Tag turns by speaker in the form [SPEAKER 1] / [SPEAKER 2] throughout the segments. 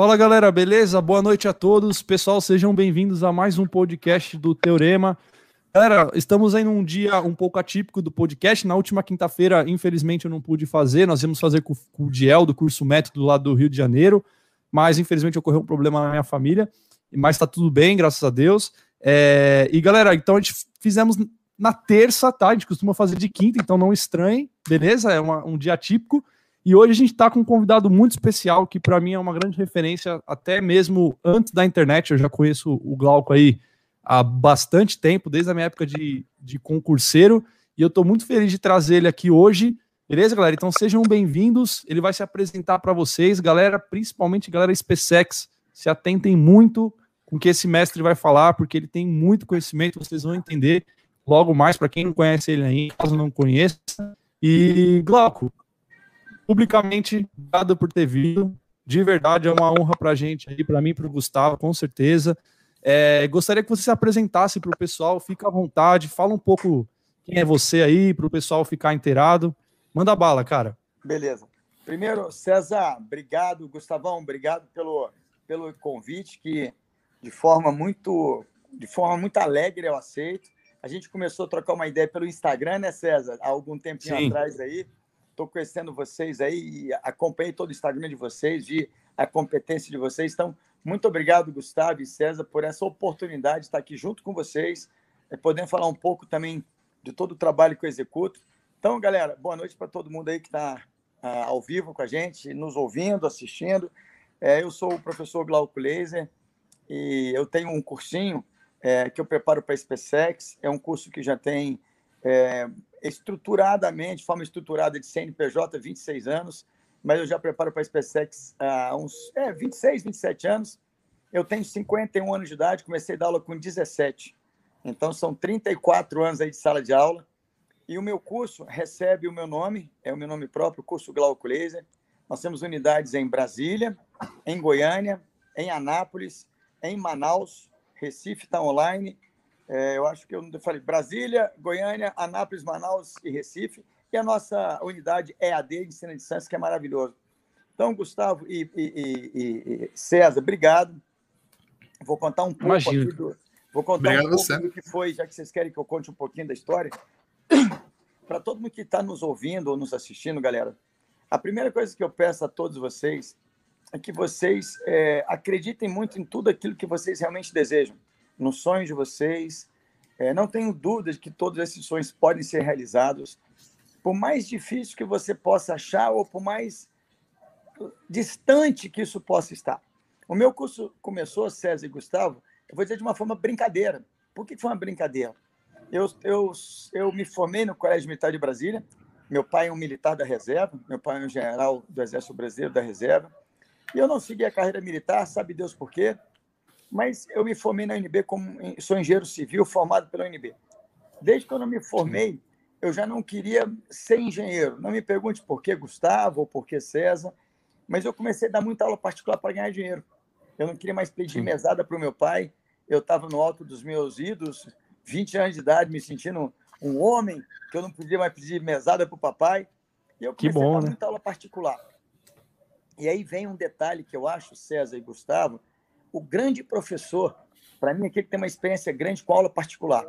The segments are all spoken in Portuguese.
[SPEAKER 1] Fala galera, beleza? Boa noite a todos. Pessoal, sejam bem-vindos a mais um podcast do Teorema. Galera, estamos aí num dia um pouco atípico do podcast. Na última quinta-feira, infelizmente, eu não pude fazer. Nós íamos fazer com, o Diel, do curso Método lá do Rio de Janeiro, mas infelizmente ocorreu um problema na minha família. Mas tá tudo bem, graças a Deus. É... E galera, então a gente fizemos na terça, tá? A gente costuma fazer de quinta, então não estranhe, beleza? É uma, um dia atípico. E hoje a gente está com um convidado muito especial, que para mim é uma grande referência, até mesmo antes da internet. Eu já conheço o Glauco aí há bastante tempo, desde a minha época de, de concurseiro, e eu estou muito feliz de trazer ele aqui hoje. Beleza, galera? Então sejam bem-vindos. Ele vai se apresentar para vocês, galera, principalmente galera SpaceX. Se atentem muito com o que esse mestre vai falar, porque ele tem muito conhecimento, vocês vão entender logo mais para quem não conhece ele ainda, caso não conheça. E Glauco, publicamente, obrigado por ter vindo. De verdade, é uma honra para a gente aí, para mim, para o Gustavo, com certeza. É, gostaria que você se apresentasse para o pessoal, fica à vontade, fala um pouco quem é você aí, para o pessoal ficar inteirado. Manda bala, cara.
[SPEAKER 2] Beleza. Primeiro, César, obrigado. Gustavão, obrigado pelo, pelo convite, que de forma muito de forma muito alegre eu aceito. A gente começou a trocar uma ideia pelo Instagram, né, César? Há algum tempinho Sim. atrás aí. Estou conhecendo vocês aí e acompanhei todo o Instagram de vocês, vi a competência de vocês. Então, muito obrigado, Gustavo e César, por essa oportunidade de estar aqui junto com vocês, é, podendo falar um pouco também de todo o trabalho que eu executo. Então, galera, boa noite para todo mundo aí que está ah, ao vivo com a gente, nos ouvindo, assistindo. É, eu sou o professor Glauco Laser e eu tenho um cursinho é, que eu preparo para a SpaceX. É um curso que já tem é, estruturadamente, forma estruturada de CNPJ, 26 anos, mas eu já preparo para a SpaceX há uns é, 26, 27 anos. Eu tenho 51 anos de idade, comecei a dar aula com 17. Então, são 34 anos aí de sala de aula. E o meu curso recebe o meu nome, é o meu nome próprio, curso Glauco Laser. Nós temos unidades em Brasília, em Goiânia, em Anápolis, em Manaus, Recife está online é, eu acho que eu falei Brasília, Goiânia, Anápolis, Manaus e Recife. E a nossa unidade EAD de ensino de distância, que é maravilhoso. Então, Gustavo e, e, e, e César, obrigado. Vou contar um pouco Imagina. do, Vou contar Obrigado um pouco você. do que foi, já que vocês querem que eu conte um pouquinho da história. Para todo mundo que está nos ouvindo ou nos assistindo, galera, a primeira coisa que eu peço a todos vocês é que vocês é, acreditem muito em tudo aquilo que vocês realmente desejam nos sonhos de vocês. É, não tenho dúvida de que todos esses sonhos podem ser realizados. Por mais difícil que você possa achar, ou por mais distante que isso possa estar. O meu curso começou, César e Gustavo, eu vou dizer de uma forma brincadeira. Por que foi uma brincadeira? Eu, eu, eu me formei no Colégio Militar de Brasília. Meu pai é um militar da reserva, meu pai é um general do Exército Brasileiro da reserva. E eu não segui a carreira militar, sabe Deus por quê? Mas eu me formei na UNB como sou engenheiro civil formado pela UNB. Desde que eu não me formei, eu já não queria ser engenheiro. Não me pergunte por que Gustavo ou por que César, mas eu comecei a dar muita aula particular para ganhar dinheiro. Eu não queria mais pedir mesada para o meu pai. Eu estava no alto dos meus idos, 20 anos de idade, me sentindo um homem, que eu não podia mais pedir mesada para o papai. E eu comecei bom, a dar né? muita aula particular. E aí vem um detalhe que eu acho, César e Gustavo, o grande professor, para mim, aqui que tem uma experiência grande com aula particular.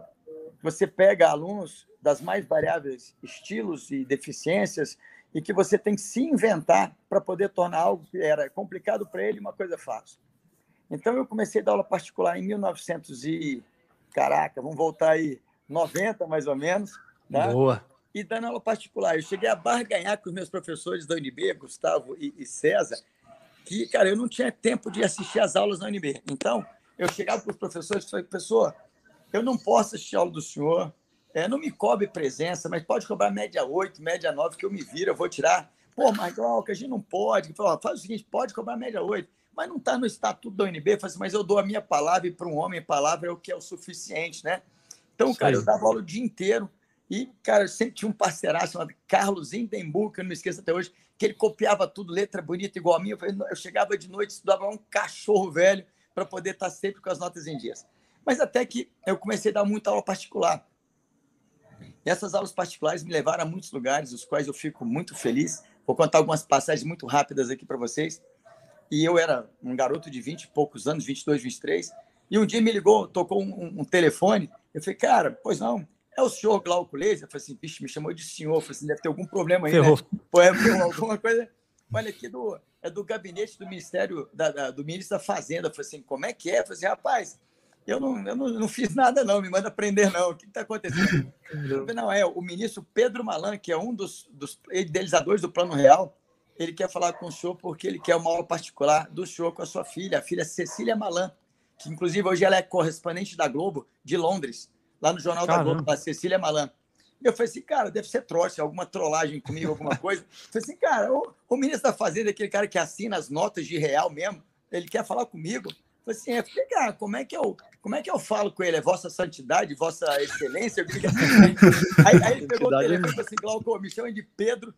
[SPEAKER 2] Você pega alunos das mais variáveis estilos e deficiências e que você tem que se inventar para poder tornar algo que era complicado para ele uma coisa fácil. Então, eu comecei a dar aula particular em 1900 e... Caraca, vamos voltar aí, 90 mais ou menos. Tá?
[SPEAKER 1] Boa.
[SPEAKER 2] E dando aula particular. Eu cheguei a barganhar com os meus professores da UNB, Gustavo e, e César, que, cara, eu não tinha tempo de assistir as aulas na UNB. Então, eu chegava para os professores e falei, professor, eu não posso assistir a aula do senhor, é, não me cobre presença, mas pode cobrar média 8, média 9, que eu me viro, eu vou tirar. Pô, mas que a gente não pode. Falei, faz o seguinte, pode cobrar média 8, mas não está no estatuto da UNB. Eu falei assim, mas eu dou a minha palavra e para um homem, palavra é o que é o suficiente, né? Então, cara, eu dava aula o dia inteiro e, cara, eu sempre tinha um parceiraço chamado Carlos Indembu, que eu não me esqueço até hoje, que ele copiava tudo, letra bonita igual a minha. Eu chegava de noite, estudava um cachorro velho para poder estar sempre com as notas em dias. Mas até que eu comecei a dar muita aula particular. E essas aulas particulares me levaram a muitos lugares, os quais eu fico muito feliz. Vou contar algumas passagens muito rápidas aqui para vocês. e eu era um garoto de 20 e poucos anos, 22, 23, e um dia me ligou, tocou um, um telefone, eu falei, cara, pois não, é o senhor Glauco Leite? Eu falei assim, bicho, me chamou de senhor, eu falei assim, deve ter algum problema aí, Ferrou. né? Pô, é, alguma coisa, olha aqui do, é do gabinete do Ministério, da, da, do Ministro da Fazenda, eu falei assim, como é que é? Eu falei assim, rapaz, eu não, eu não, não fiz nada não, me manda prender não, o que está acontecendo? Falei, não, é o ministro Pedro Malan, que é um dos, dos idealizadores do Plano Real, ele quer falar com o senhor porque ele quer uma aula particular do senhor com a sua filha, a filha Cecília Malan, que inclusive hoje ela é correspondente da Globo de Londres, lá no Jornal Caramba. da Globo, a Cecília Malan. Eu falei assim, cara, deve ser trote, alguma trollagem comigo, alguma coisa. Eu falei assim, cara, o, o ministro da Fazenda, aquele cara que assina as notas de real mesmo, ele quer falar comigo. Eu falei assim, é, cara, como é que eu, como é que eu falo com ele? É Vossa Santidade, Vossa Excelência? aí, aí ele pegou o telefone e falou assim, Glauco, me chama de Pedro,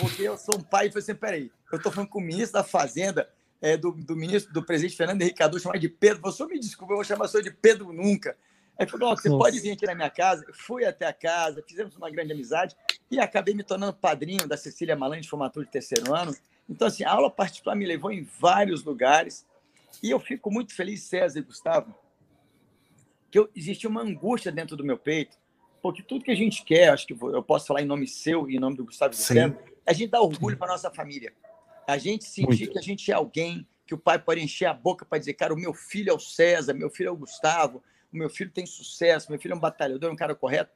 [SPEAKER 2] porque eu sou um pai. E falei assim, peraí, eu estou falando com o ministro da Fazenda, é, do, do ministro, do presidente Fernando Henrique Cardoso, chamar de Pedro. Você me desculpa, eu vou chamar você de Pedro nunca. Aí falou, você Nossa. pode vir aqui na minha casa. Fui até a casa, fizemos uma grande amizade e acabei me tornando padrinho da Cecília Malan de formatura de terceiro ano. Então, assim, a aula particular me levou em vários lugares e eu fico muito feliz, César e Gustavo, que eu, existe uma angústia dentro do meu peito, porque tudo que a gente quer, acho que eu posso falar em nome seu e em nome do Gustavo César, é a gente dá orgulho para nossa família. A gente sentir muito. que a gente é alguém que o pai pode encher a boca para dizer, cara, o meu filho é o César, meu filho é o Gustavo, o meu filho tem sucesso, meu filho é um batalhador, um cara correto.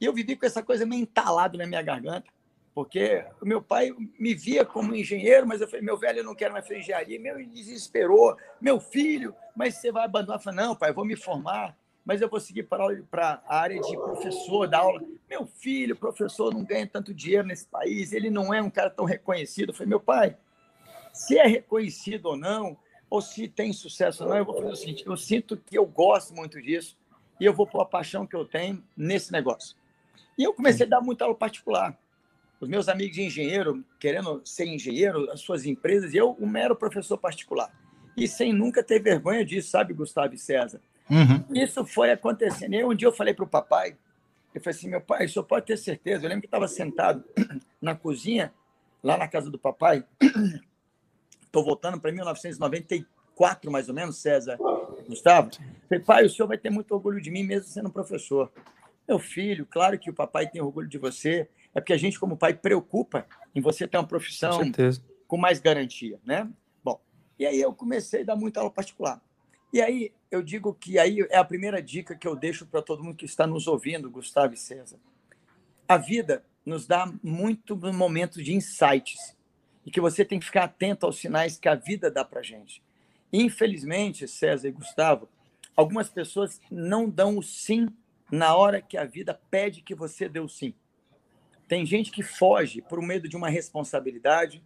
[SPEAKER 2] E eu vivi com essa coisa meio entalado na minha garganta, porque o meu pai me via como engenheiro, mas eu falei, meu velho, eu não quero mais fazer engenharia. Meu desesperou, meu filho, mas você vai abandonar? Eu falei, não, pai, eu vou me formar, mas eu vou seguir para a área de professor, da aula. Meu filho, professor, não ganha tanto dinheiro nesse país, ele não é um cara tão reconhecido. Eu falei, meu pai, se é reconhecido ou não, ou se tem sucesso ou não, eu vou fazer o seguinte: eu sinto que eu gosto muito disso e eu vou pôr a paixão que eu tenho nesse negócio. E eu comecei a dar muita aula particular. Os meus amigos de engenheiro, querendo ser engenheiro, as suas empresas, e eu, um mero professor particular. E sem nunca ter vergonha disso, sabe, Gustavo e César? Uhum. Isso foi acontecendo. E um dia eu falei para o papai, eu falei assim, meu pai, o senhor pode ter certeza. Eu lembro que estava sentado na cozinha, lá na casa do papai, Estou voltando para 1994, mais ou menos, César. Gustavo? Falei, pai, o senhor vai ter muito orgulho de mim, mesmo sendo professor. Meu filho, claro que o papai tem orgulho de você. É porque a gente, como pai, preocupa em você ter uma profissão com, com mais garantia, né? Bom, e aí eu comecei a dar muita aula particular. E aí eu digo que aí é a primeira dica que eu deixo para todo mundo que está nos ouvindo, Gustavo e César. A vida nos dá muito momentos de insights e que você tem que ficar atento aos sinais que a vida dá para gente. Infelizmente, César e Gustavo, algumas pessoas não dão o sim na hora que a vida pede que você dê o sim. Tem gente que foge por medo de uma responsabilidade,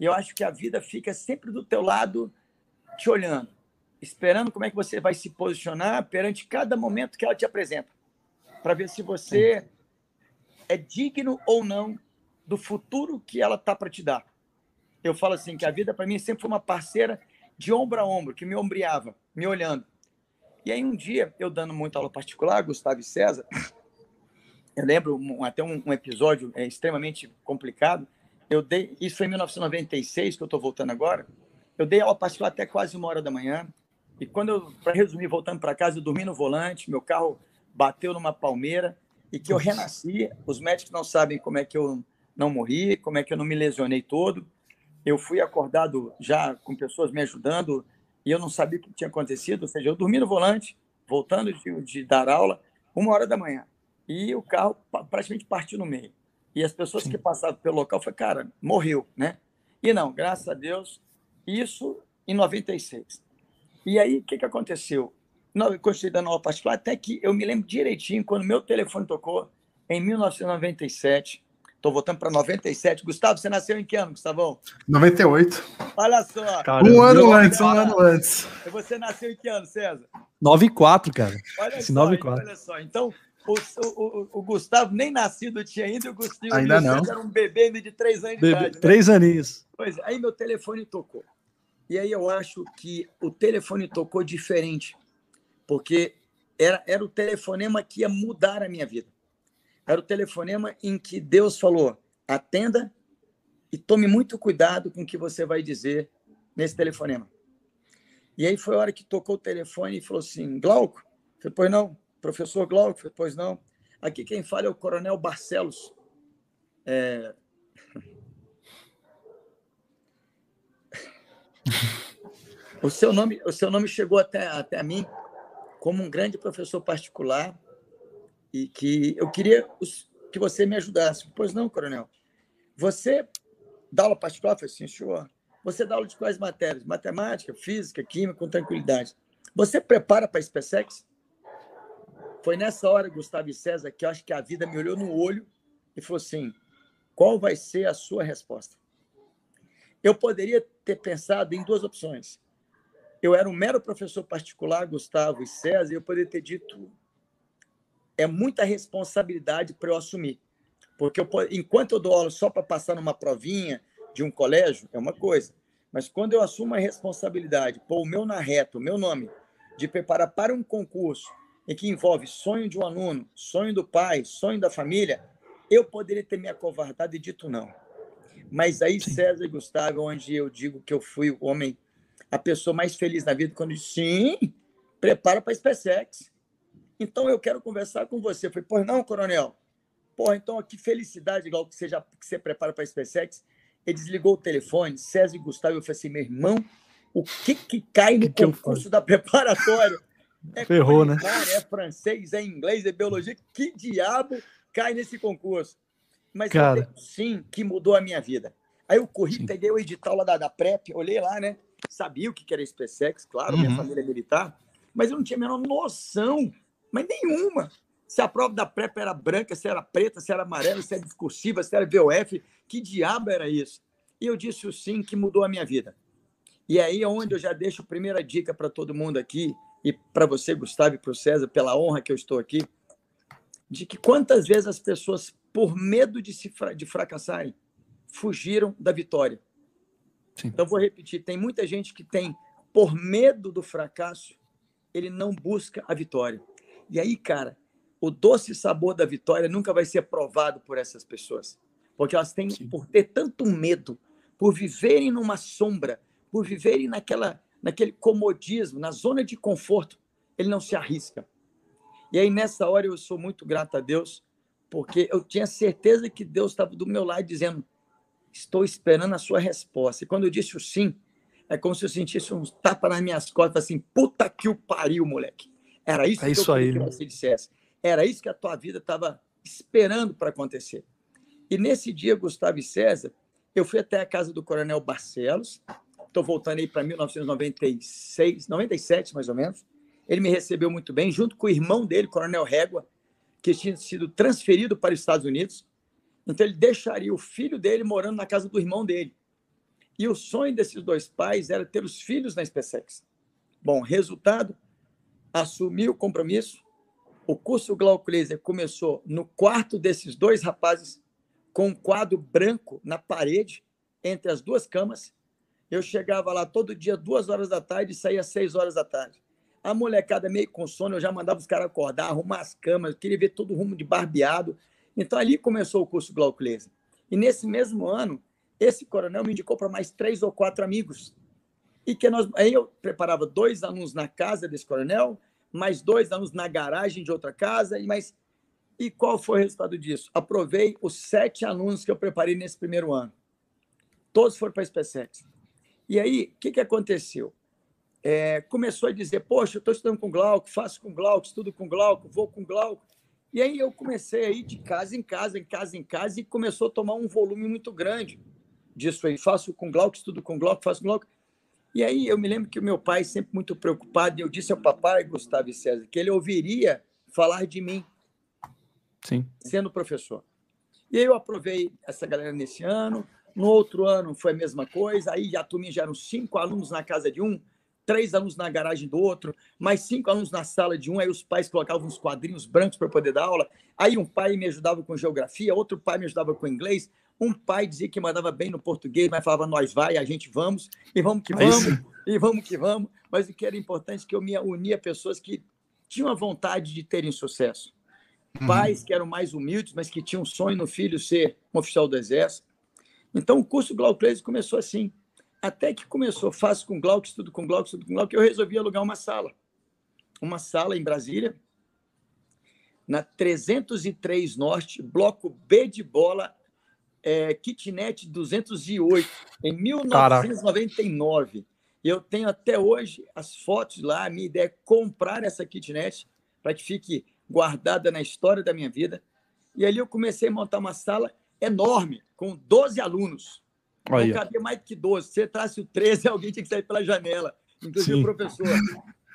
[SPEAKER 2] e eu acho que a vida fica sempre do teu lado, te olhando, esperando como é que você vai se posicionar perante cada momento que ela te apresenta, para ver se você é digno ou não do futuro que ela tá para te dar eu falo assim que a vida para mim sempre foi uma parceira de ombro a ombro, que me ombreava, me olhando. E aí um dia, eu dando muita aula particular, Gustavo e César, eu lembro até um, um, episódio é, extremamente complicado. Eu dei, isso foi em 1996, que eu estou voltando agora. Eu dei aula particular até quase uma hora da manhã. E quando eu, para resumir, voltando para casa, eu dormi no volante, meu carro bateu numa palmeira e que eu renasci. Os médicos não sabem como é que eu não morri, como é que eu não me lesionei todo eu fui acordado já com pessoas me ajudando e eu não sabia o que tinha acontecido. Ou seja, eu dormi no volante, voltando de, de dar aula, uma hora da manhã. E o carro praticamente partiu no meio. E as pessoas Sim. que passavam pelo local falaram, cara, morreu, né? E não, graças a Deus, isso em 96. E aí, o que, que aconteceu? Eu continuei dando aula particular, até que eu me lembro direitinho, quando meu telefone tocou, em 1997, Estou voltando para 97. Gustavo, você nasceu em que ano, Gustavão?
[SPEAKER 3] 98.
[SPEAKER 2] Olha só.
[SPEAKER 3] Caramba. Um ano antes, um ano antes.
[SPEAKER 2] E você nasceu em que ano, César?
[SPEAKER 1] 94, cara.
[SPEAKER 2] Olha Esse só, 94. olha só. Então, o, o, o, Gustavo nem nascido tinha ainda, o Gustavo
[SPEAKER 3] ainda não.
[SPEAKER 2] era um bebê ainda de três anos bebê, de idade.
[SPEAKER 1] Né? Três aninhos.
[SPEAKER 2] Pois é, aí meu telefone tocou. E aí eu acho que o telefone tocou diferente, porque era, era o telefonema que ia mudar a minha vida. Era o telefonema em que Deus falou: atenda e tome muito cuidado com o que você vai dizer nesse telefonema. E aí foi a hora que tocou o telefone e falou assim: Glauco? Eu falei, pois não. Professor Glauco? Eu falei, pois não. Aqui quem fala é o Coronel Barcelos. É... o, seu nome, o seu nome chegou até, até a mim como um grande professor particular e que eu queria que você me ajudasse. Pois não, coronel. Você dá aula particular? Eu falei, sim, senhor. Você dá aula de quais matérias? Matemática, física, química, com tranquilidade. Você prepara para a SpaceX? Foi nessa hora, Gustavo e César, que eu acho que a vida me olhou no olho e falou assim: qual vai ser a sua resposta? Eu poderia ter pensado em duas opções. Eu era um mero professor particular, Gustavo e César, e eu poderia ter dito: é muita responsabilidade para eu assumir. Porque eu, enquanto eu dou aula só para passar numa provinha de um colégio, é uma coisa. Mas quando eu assumo a responsabilidade, pôr o meu na reta, o meu nome, de preparar para um concurso em que envolve sonho de um aluno, sonho do pai, sonho da família, eu poderia ter me acovardado e dito não. Mas aí. César e Gustavo, onde eu digo que eu fui o homem, a pessoa mais feliz na vida, quando eu disse, sim, prepara para a SpaceX. Então eu quero conversar com você. Eu falei, pois não, coronel. Porra, então que felicidade, igual que você, já, que você prepara para a SpaceX. Ele desligou o telefone, César e Gustavo. Eu falei assim, meu irmão, o que que cai no que concurso que da preparatória?
[SPEAKER 1] É Ferrou, né?
[SPEAKER 2] É francês, é inglês, é biologia. Que diabo cai nesse concurso? Mas
[SPEAKER 1] Cara.
[SPEAKER 2] sim, que mudou a minha vida. Aí eu corri, sim. peguei o edital lá da, da PrEP, olhei lá, né? Sabia o que era SpaceX, claro, uhum. minha família é militar, mas eu não tinha a menor noção mas nenhuma. Se a prova da PrEP era branca, se era preta, se era amarela, se era discursiva, se era VOF, que diabo era isso? E eu disse o sim que mudou a minha vida. E aí é onde eu já deixo a primeira dica para todo mundo aqui, e para você, Gustavo, e para o César, pela honra que eu estou aqui, de que quantas vezes as pessoas, por medo de, se, de fracassarem, fugiram da vitória. Sim. Então, vou repetir: tem muita gente que tem, por medo do fracasso, ele não busca a vitória. E aí, cara, o doce sabor da vitória nunca vai ser provado por essas pessoas, porque elas têm, Sim. por ter tanto medo, por viverem numa sombra, por viverem naquela, naquele comodismo, na zona de conforto, ele não se arrisca. E aí, nessa hora, eu sou muito grato a Deus, porque eu tinha certeza que Deus estava do meu lado dizendo: Estou esperando a sua resposta. E quando eu disse o sim, é como se eu sentisse um tapa nas minhas costas, assim: Puta que o pariu, moleque. Era isso,
[SPEAKER 1] é isso aí,
[SPEAKER 2] que você dissesse. Era isso que a tua vida estava esperando para acontecer. E nesse dia, Gustavo e César, eu fui até a casa do Coronel Barcelos. Estou voltando aí para 1996, 97 mais ou menos. Ele me recebeu muito bem, junto com o irmão dele, Coronel Régua, que tinha sido transferido para os Estados Unidos. Então ele deixaria o filho dele morando na casa do irmão dele. E o sonho desses dois pais era ter os filhos na SpaceX. Bom, resultado, assumi o compromisso. O curso Glauco Laser começou no quarto desses dois rapazes, com um quadro branco na parede, entre as duas camas. Eu chegava lá todo dia, duas horas da tarde, e saía seis horas da tarde. A molecada meio com sono, eu já mandava os caras acordar, arrumar as camas, eu queria ver todo rumo de barbeado. Então, ali começou o curso Glauco Laser. E nesse mesmo ano, esse coronel me indicou para mais três ou quatro amigos. E que nós, aí eu preparava dois alunos na casa desse coronel, mais dois anos na garagem de outra casa, e mais. E qual foi o resultado disso? Aprovei os sete alunos que eu preparei nesse primeiro ano. Todos foram para a SpaceX. E aí, o que, que aconteceu? É, começou a dizer, poxa, eu estou estudando com Glauco, faço com Glauco, estudo com Glauco, vou com Glauco. E aí eu comecei a ir de casa em casa, em casa em casa, e começou a tomar um volume muito grande disso aí. Faço com Glauco, estudo com Glauco, faço com Glauco. E aí eu me lembro que o meu pai, sempre muito preocupado, eu disse ao papai, Gustavo e César, que ele ouviria falar de mim
[SPEAKER 1] Sim.
[SPEAKER 2] sendo professor. E aí eu aprovei essa galera nesse ano. No outro ano foi a mesma coisa. Aí a turminha já eram cinco alunos na casa de um, três alunos na garagem do outro, mais cinco alunos na sala de um. Aí os pais colocavam uns quadrinhos brancos para poder dar aula. Aí um pai me ajudava com geografia, outro pai me ajudava com inglês, um pai dizia que mandava bem no português, mas falava nós vai, a gente vamos, e vamos que vamos, é e vamos que vamos. Mas o que era importante é que eu me unia a pessoas que tinham a vontade de terem sucesso. Uhum. Pais que eram mais humildes, mas que tinham um sonho no filho ser um oficial do Exército. Então, o curso Glauclese começou assim. Até que começou, faço com Glauco, estudo com Glauco, estudo com Glauco, eu resolvi alugar uma sala. Uma sala em Brasília, na 303 Norte, bloco B de bola, é, kitnet 208, em 1999. Caraca. Eu tenho até hoje as fotos lá. A minha ideia é comprar essa kitnet para que fique guardada na história da minha vida. E ali eu comecei a montar uma sala enorme, com 12 alunos. Não cabia mais que 12. Se você trasse o 13, alguém tinha que sair pela janela, inclusive Sim. o professor.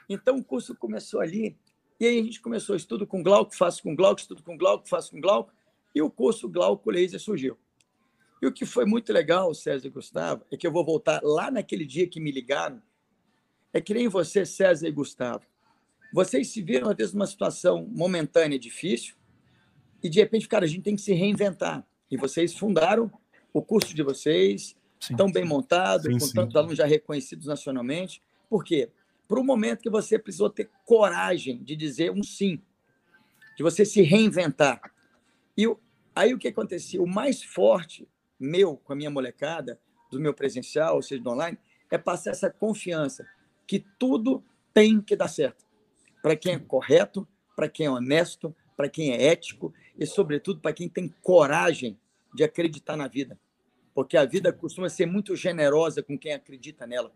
[SPEAKER 2] Então o curso começou ali. E aí a gente começou estudo com Glauco, faço com Glauco, estudo com Glauco, faço com Glauco. E o curso Glauco Laser surgiu. E o que foi muito legal, César e Gustavo, é que eu vou voltar lá naquele dia que me ligaram. É que nem você, César e Gustavo. Vocês se viram, às vezes, numa situação momentânea difícil, e de repente, cara, a gente tem que se reinventar. E vocês fundaram o curso de vocês, sim, tão bem montado, sim, com sim. tantos alunos já reconhecidos nacionalmente. Por quê? Para o momento que você precisou ter coragem de dizer um sim, de você se reinventar. E aí o que acontecia? O mais forte meu com a minha molecada, do meu presencial, ou seja, do online, é passar essa confiança que tudo tem que dar certo. Para quem é correto, para quem é honesto, para quem é ético e, sobretudo, para quem tem coragem de acreditar na vida. Porque a vida costuma ser muito generosa com quem acredita nela.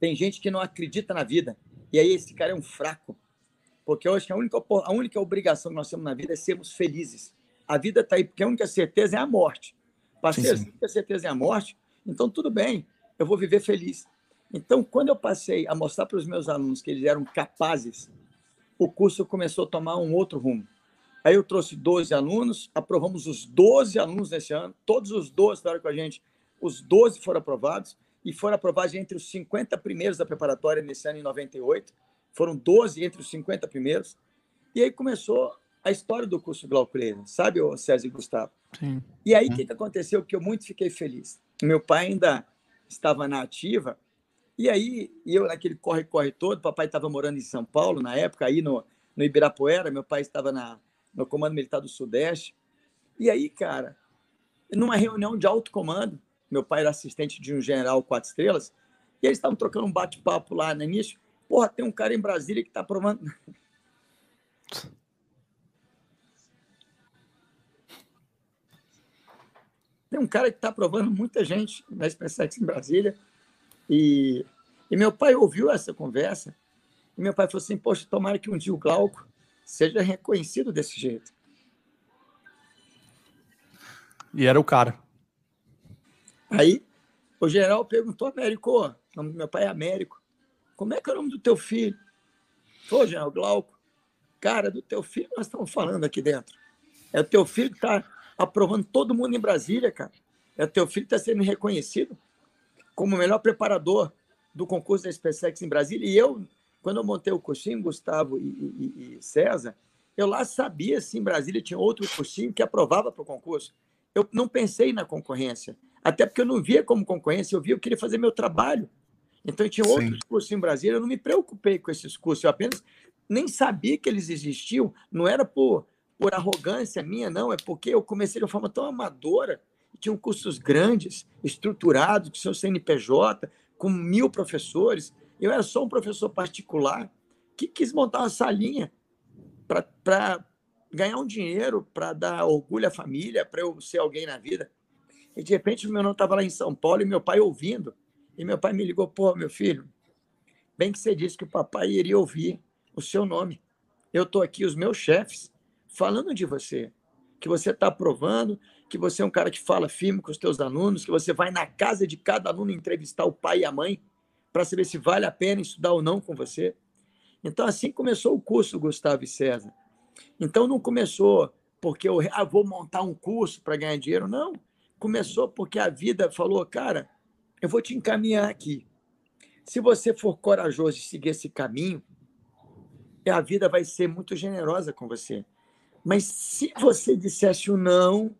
[SPEAKER 2] Tem gente que não acredita na vida, e aí esse cara é um fraco. Porque eu acho que a única, a única obrigação que nós temos na vida é sermos felizes. A vida está aí, porque a única certeza é a morte. Passei sim, sim. a única certeza é a morte, então tudo bem, eu vou viver feliz. Então, quando eu passei a mostrar para os meus alunos que eles eram capazes, o curso começou a tomar um outro rumo. Aí eu trouxe 12 alunos, aprovamos os 12 alunos nesse ano, todos os 12 estavam com a gente, os 12 foram aprovados, e foram aprovados entre os 50 primeiros da preparatória nesse ano, em 98. Foram 12 entre os 50 primeiros. E aí começou a história do curso Glaucleira, sabe, o César e Gustavo? Sim. E aí o que, que aconteceu que eu muito fiquei feliz? Meu pai ainda estava na ativa, e aí eu naquele corre-corre todo, papai estava morando em São Paulo na época, aí no, no Ibirapuera, meu pai estava na, no Comando Militar do Sudeste. E aí, cara, numa reunião de alto comando, meu pai era assistente de um general quatro estrelas, e eles estavam trocando um bate-papo lá no início. Porra, tem um cara em Brasília que está provando. tem um cara que está provando muita gente na SpaceX em Brasília. E, e meu pai ouviu essa conversa. E meu pai falou assim: Poxa, tomara que um dia o Glauco seja reconhecido desse jeito.
[SPEAKER 1] E era o cara.
[SPEAKER 2] Aí o general perguntou, Américo, o nome do meu pai é Américo, como é que é o nome do teu filho? Falou, general Glauco, cara, do teu filho nós estamos falando aqui dentro. É o teu filho que está aprovando todo mundo em Brasília, cara. É teu filho está sendo reconhecido como o melhor preparador do concurso da SpaceX em Brasília. E eu, quando eu montei o cursinho, Gustavo e, e, e César, eu lá sabia se em Brasília tinha outro cursinho que aprovava para o concurso. Eu não pensei na concorrência, até porque eu não via como concorrência, eu via, eu queria fazer meu trabalho. Então, eu tinha Sim. outros cursos em Brasília, eu não me preocupei com esses cursos, eu apenas nem sabia que eles existiam, não era por, por arrogância minha, não, é porque eu comecei de uma forma tão amadora, tinham cursos grandes, estruturados, que são CNPJ, com mil professores, eu era só um professor particular que quis montar uma salinha para ganhar um dinheiro, para dar orgulho à família, para eu ser alguém na vida. E de repente, meu irmão estava lá em São Paulo e meu pai ouvindo. E meu pai me ligou: pô, meu filho, bem que você disse que o papai iria ouvir o seu nome. Eu estou aqui, os meus chefes, falando de você, que você está aprovando, que você é um cara que fala firme com os teus alunos, que você vai na casa de cada aluno entrevistar o pai e a mãe para saber se vale a pena estudar ou não com você. Então, assim começou o curso, Gustavo e César. Então, não começou porque eu ah, vou montar um curso para ganhar dinheiro, não. Começou porque a vida falou, cara, eu vou te encaminhar aqui. Se você for corajoso e seguir esse caminho, a vida vai ser muito generosa com você. Mas se você dissesse o não,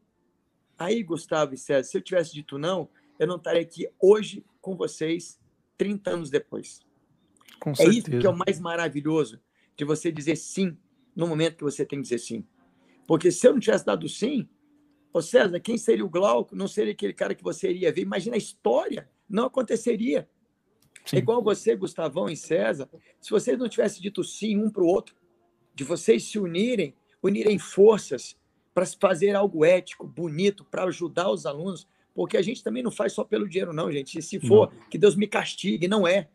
[SPEAKER 2] aí, Gustavo e César, se eu tivesse dito não, eu não estaria aqui hoje com vocês 30 anos depois. Com é certeza. isso que é o mais maravilhoso de você dizer sim no momento que você tem que dizer sim. Porque se eu não tivesse dado sim, ô César, quem seria o Glauco? Não seria aquele cara que você iria ver. Imagina a história não aconteceria. Sim. É igual você, Gustavão e César, se vocês não tivessem dito sim um para o outro, de vocês se unirem, unirem forças para fazer algo ético, bonito, para ajudar os alunos, porque a gente também não faz só pelo dinheiro, não, gente. E se for, não. que Deus me castigue, não é.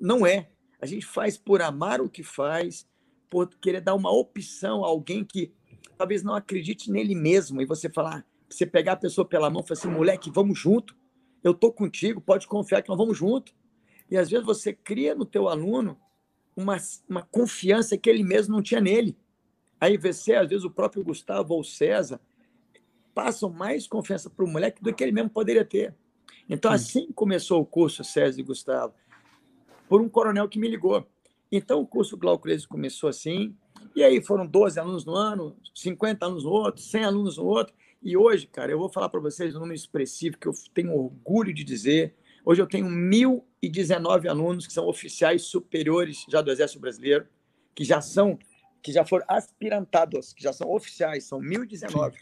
[SPEAKER 2] Não é. A gente faz por amar o que faz, por querer dar uma opção a alguém que talvez não acredite nele mesmo, e você falar, você pegar a pessoa pela mão e falar assim, moleque, vamos junto, eu tô contigo, pode confiar que nós vamos junto. E às vezes você cria no teu aluno uma, uma confiança que ele mesmo não tinha nele. Aí você, às vezes, o próprio Gustavo ou César passam mais confiança para o moleque do que ele mesmo poderia ter. Então, assim começou o curso César e Gustavo, por um coronel que me ligou. Então, o curso Glaucurese começou assim, e aí foram 12 alunos no ano, 50 alunos no outro, 100 alunos no outro, e hoje, cara, eu vou falar para vocês um número expressivo que eu tenho orgulho de dizer. Hoje eu tenho 1.019 alunos que são oficiais superiores já do Exército Brasileiro, que já são, que já foram aspirantados, que já são oficiais, são 1.019.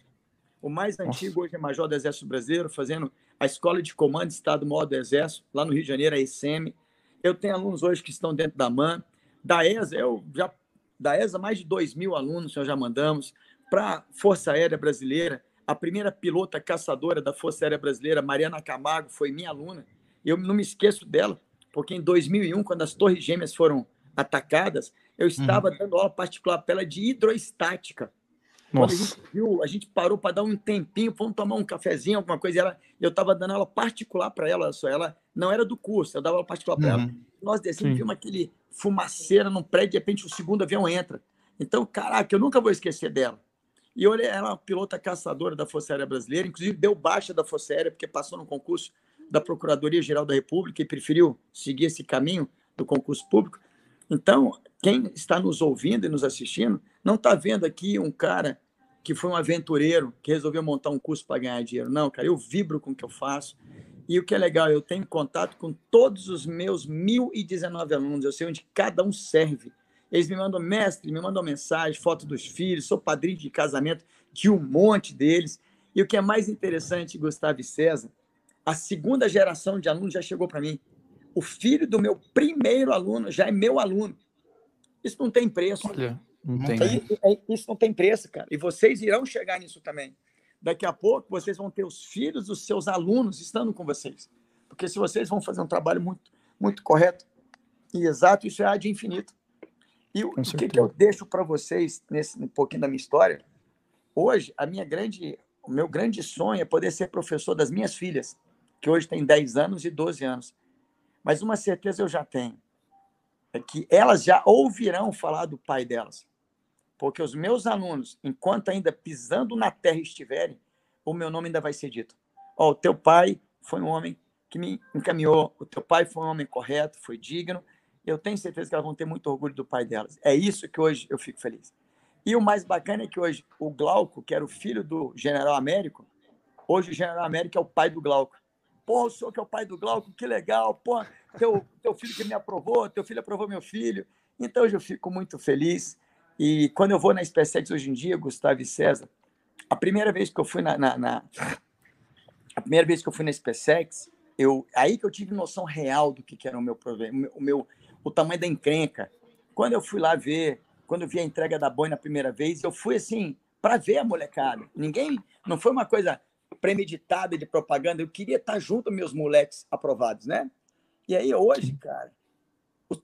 [SPEAKER 2] O mais antigo hoje é major do Exército Brasileiro, fazendo a Escola de Comando Estado-Maior do Exército, lá no Rio de Janeiro, a ECM. Eu tenho alunos hoje que estão dentro da MAN. Da ESA, eu já, da ESA, mais de 2 mil alunos nós já mandamos. Para a Força Aérea Brasileira, a primeira pilota caçadora da Força Aérea Brasileira, Mariana Camargo, foi minha aluna. Eu não me esqueço dela, porque em 2001, quando as Torres Gêmeas foram atacadas, eu estava uhum. dando aula particular para ela de hidroestática. Nossa. Quando a gente viu, a gente parou para dar um tempinho, vamos tomar um cafezinho, alguma coisa. Ela, eu estava dando aula particular para ela, só ela não era do curso, eu dava aula particular para uhum. ela. Nós descemos, vimos aquele fumaceira num prédio, de repente o segundo avião entra. Então, caraca, eu nunca vou esquecer dela. E olha, ela é uma pilota caçadora da Força Aérea Brasileira, inclusive deu baixa da Força Aérea, porque passou no concurso da Procuradoria-Geral da República e preferiu seguir esse caminho do concurso público. Então, quem está nos ouvindo e nos assistindo, não está vendo aqui um cara que foi um aventureiro, que resolveu montar um curso para ganhar dinheiro. Não, cara, eu vibro com o que eu faço. E o que é legal, eu tenho contato com todos os meus 1.019 alunos, eu sei onde cada um serve. Eles me mandam mestre, me mandam mensagem, foto dos filhos, sou padrinho de casamento de um monte deles. E o que é mais interessante, Gustavo e César, a segunda geração de alunos já chegou para mim. O filho do meu primeiro aluno já é meu aluno. Isso não tem preço. Olha, não tem. É, isso não tem preço, cara. E vocês irão chegar nisso também. Daqui a pouco vocês vão ter os filhos dos seus alunos estando com vocês. Porque se vocês vão fazer um trabalho muito, muito correto e exato, isso é ad infinito. E o, o que, que eu deixo para vocês nesse um pouquinho da minha história? Hoje, a minha grande, o meu grande sonho é poder ser professor das minhas filhas, que hoje têm 10 anos e 12 anos. Mas uma certeza eu já tenho, é que elas já ouvirão falar do pai delas. Porque os meus alunos, enquanto ainda pisando na terra estiverem, o meu nome ainda vai ser dito. Ó, oh, o teu pai foi um homem que me encaminhou, o teu pai foi um homem correto, foi digno, eu tenho certeza que elas vão ter muito orgulho do pai delas. É isso que hoje eu fico feliz. E o mais bacana é que hoje o Glauco, que era o filho do General Américo, hoje o General Américo é o pai do Glauco. Pô, o senhor que é o pai do Glauco, que legal. Pô, teu, teu filho que me aprovou, teu filho aprovou meu filho. Então hoje eu fico muito feliz. E quando eu vou na SpaceX hoje em dia, Gustavo e César, a primeira vez que eu fui na, na, na a primeira vez que eu fui na SpaceX, eu aí que eu tive noção real do que, que era o meu problema, o meu o tamanho da encrenca. Quando eu fui lá ver, quando eu vi a entrega da Boeing na primeira vez, eu fui assim, para ver a molecada. Ninguém, não foi uma coisa premeditada de propaganda, eu queria estar junto meus moleques aprovados, né? E aí hoje, cara,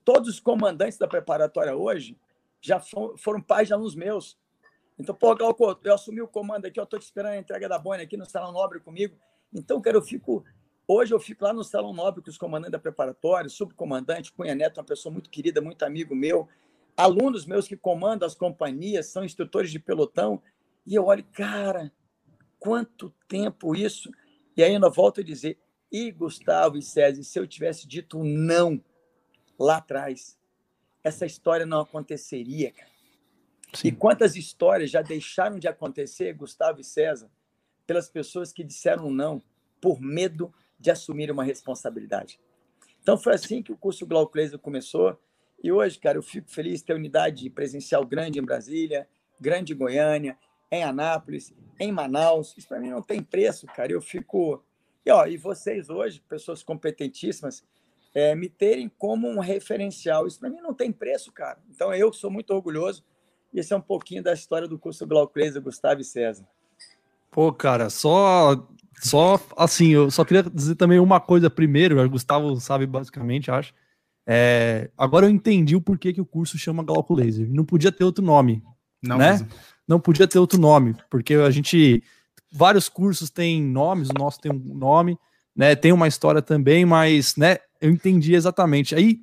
[SPEAKER 2] todos os comandantes da preparatória hoje já foram pais de alunos meus. Então, pô, Glauco, eu assumi o comando aqui, eu estou te esperando a entrega da Boeing aqui no Salão Nobre comigo. Então, cara, eu fico Hoje eu fico lá no Salão Nobre com os comandantes da preparatória, subcomandante Cunha Neto, uma pessoa muito querida, muito amigo meu, alunos meus que comandam as companhias, são instrutores de pelotão, e eu olho, cara, quanto tempo isso? E ainda volto a dizer, e Gustavo e César, se eu tivesse dito não lá atrás, essa história não aconteceria, cara. Sim. E quantas histórias já deixaram de acontecer, Gustavo e César, pelas pessoas que disseram não, por medo de assumir uma responsabilidade. Então foi assim que o curso Glauclaser começou. E hoje, cara, eu fico feliz de ter unidade presencial grande em Brasília, grande em Goiânia, em Anápolis, em Manaus. Isso para mim não tem preço, cara. Eu fico E, ó, e vocês hoje, pessoas competentíssimas, é, me terem como um referencial. Isso para mim não tem preço, cara. Então eu sou muito orgulhoso. E esse é um pouquinho da história do curso Glauclaser, Gustavo e César.
[SPEAKER 1] Pô, cara, só só assim, eu só queria dizer também uma coisa primeiro, o Gustavo sabe basicamente, acho. É, agora eu entendi o porquê que o curso chama Glauco Laser. Não podia ter outro nome, não né? Mesmo. Não podia ter outro nome, porque a gente vários cursos têm nomes, o nosso tem um nome, né? Tem uma história também, mas, né, eu entendi exatamente. Aí,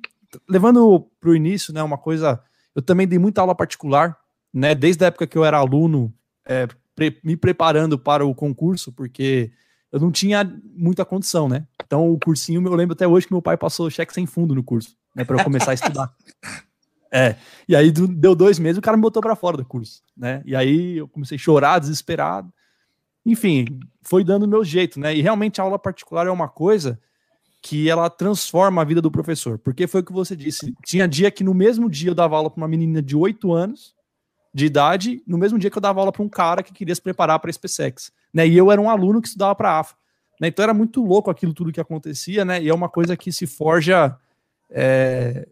[SPEAKER 1] levando para o início, né, uma coisa, eu também dei muita aula particular, né, desde a época que eu era aluno, é, pre me preparando para o concurso, porque eu não tinha muita condição, né? Então, o cursinho, eu lembro até hoje que meu pai passou cheque sem fundo no curso, né, para eu começar a estudar. É, e aí deu dois meses, o cara me botou para fora do curso, né? E aí eu comecei a chorar, desesperado. Enfim, foi dando o meu jeito, né? E realmente a aula particular é uma coisa que ela transforma a vida do professor. Porque foi o que você disse. Tinha dia que no mesmo dia eu dava aula para uma menina de 8 anos de idade, no mesmo dia que eu dava aula para um cara que queria se preparar para SpaceX. Né? E eu era um aluno que estudava para AFA. Né? Então era muito louco aquilo tudo que acontecia, né? E é uma coisa que se forja é,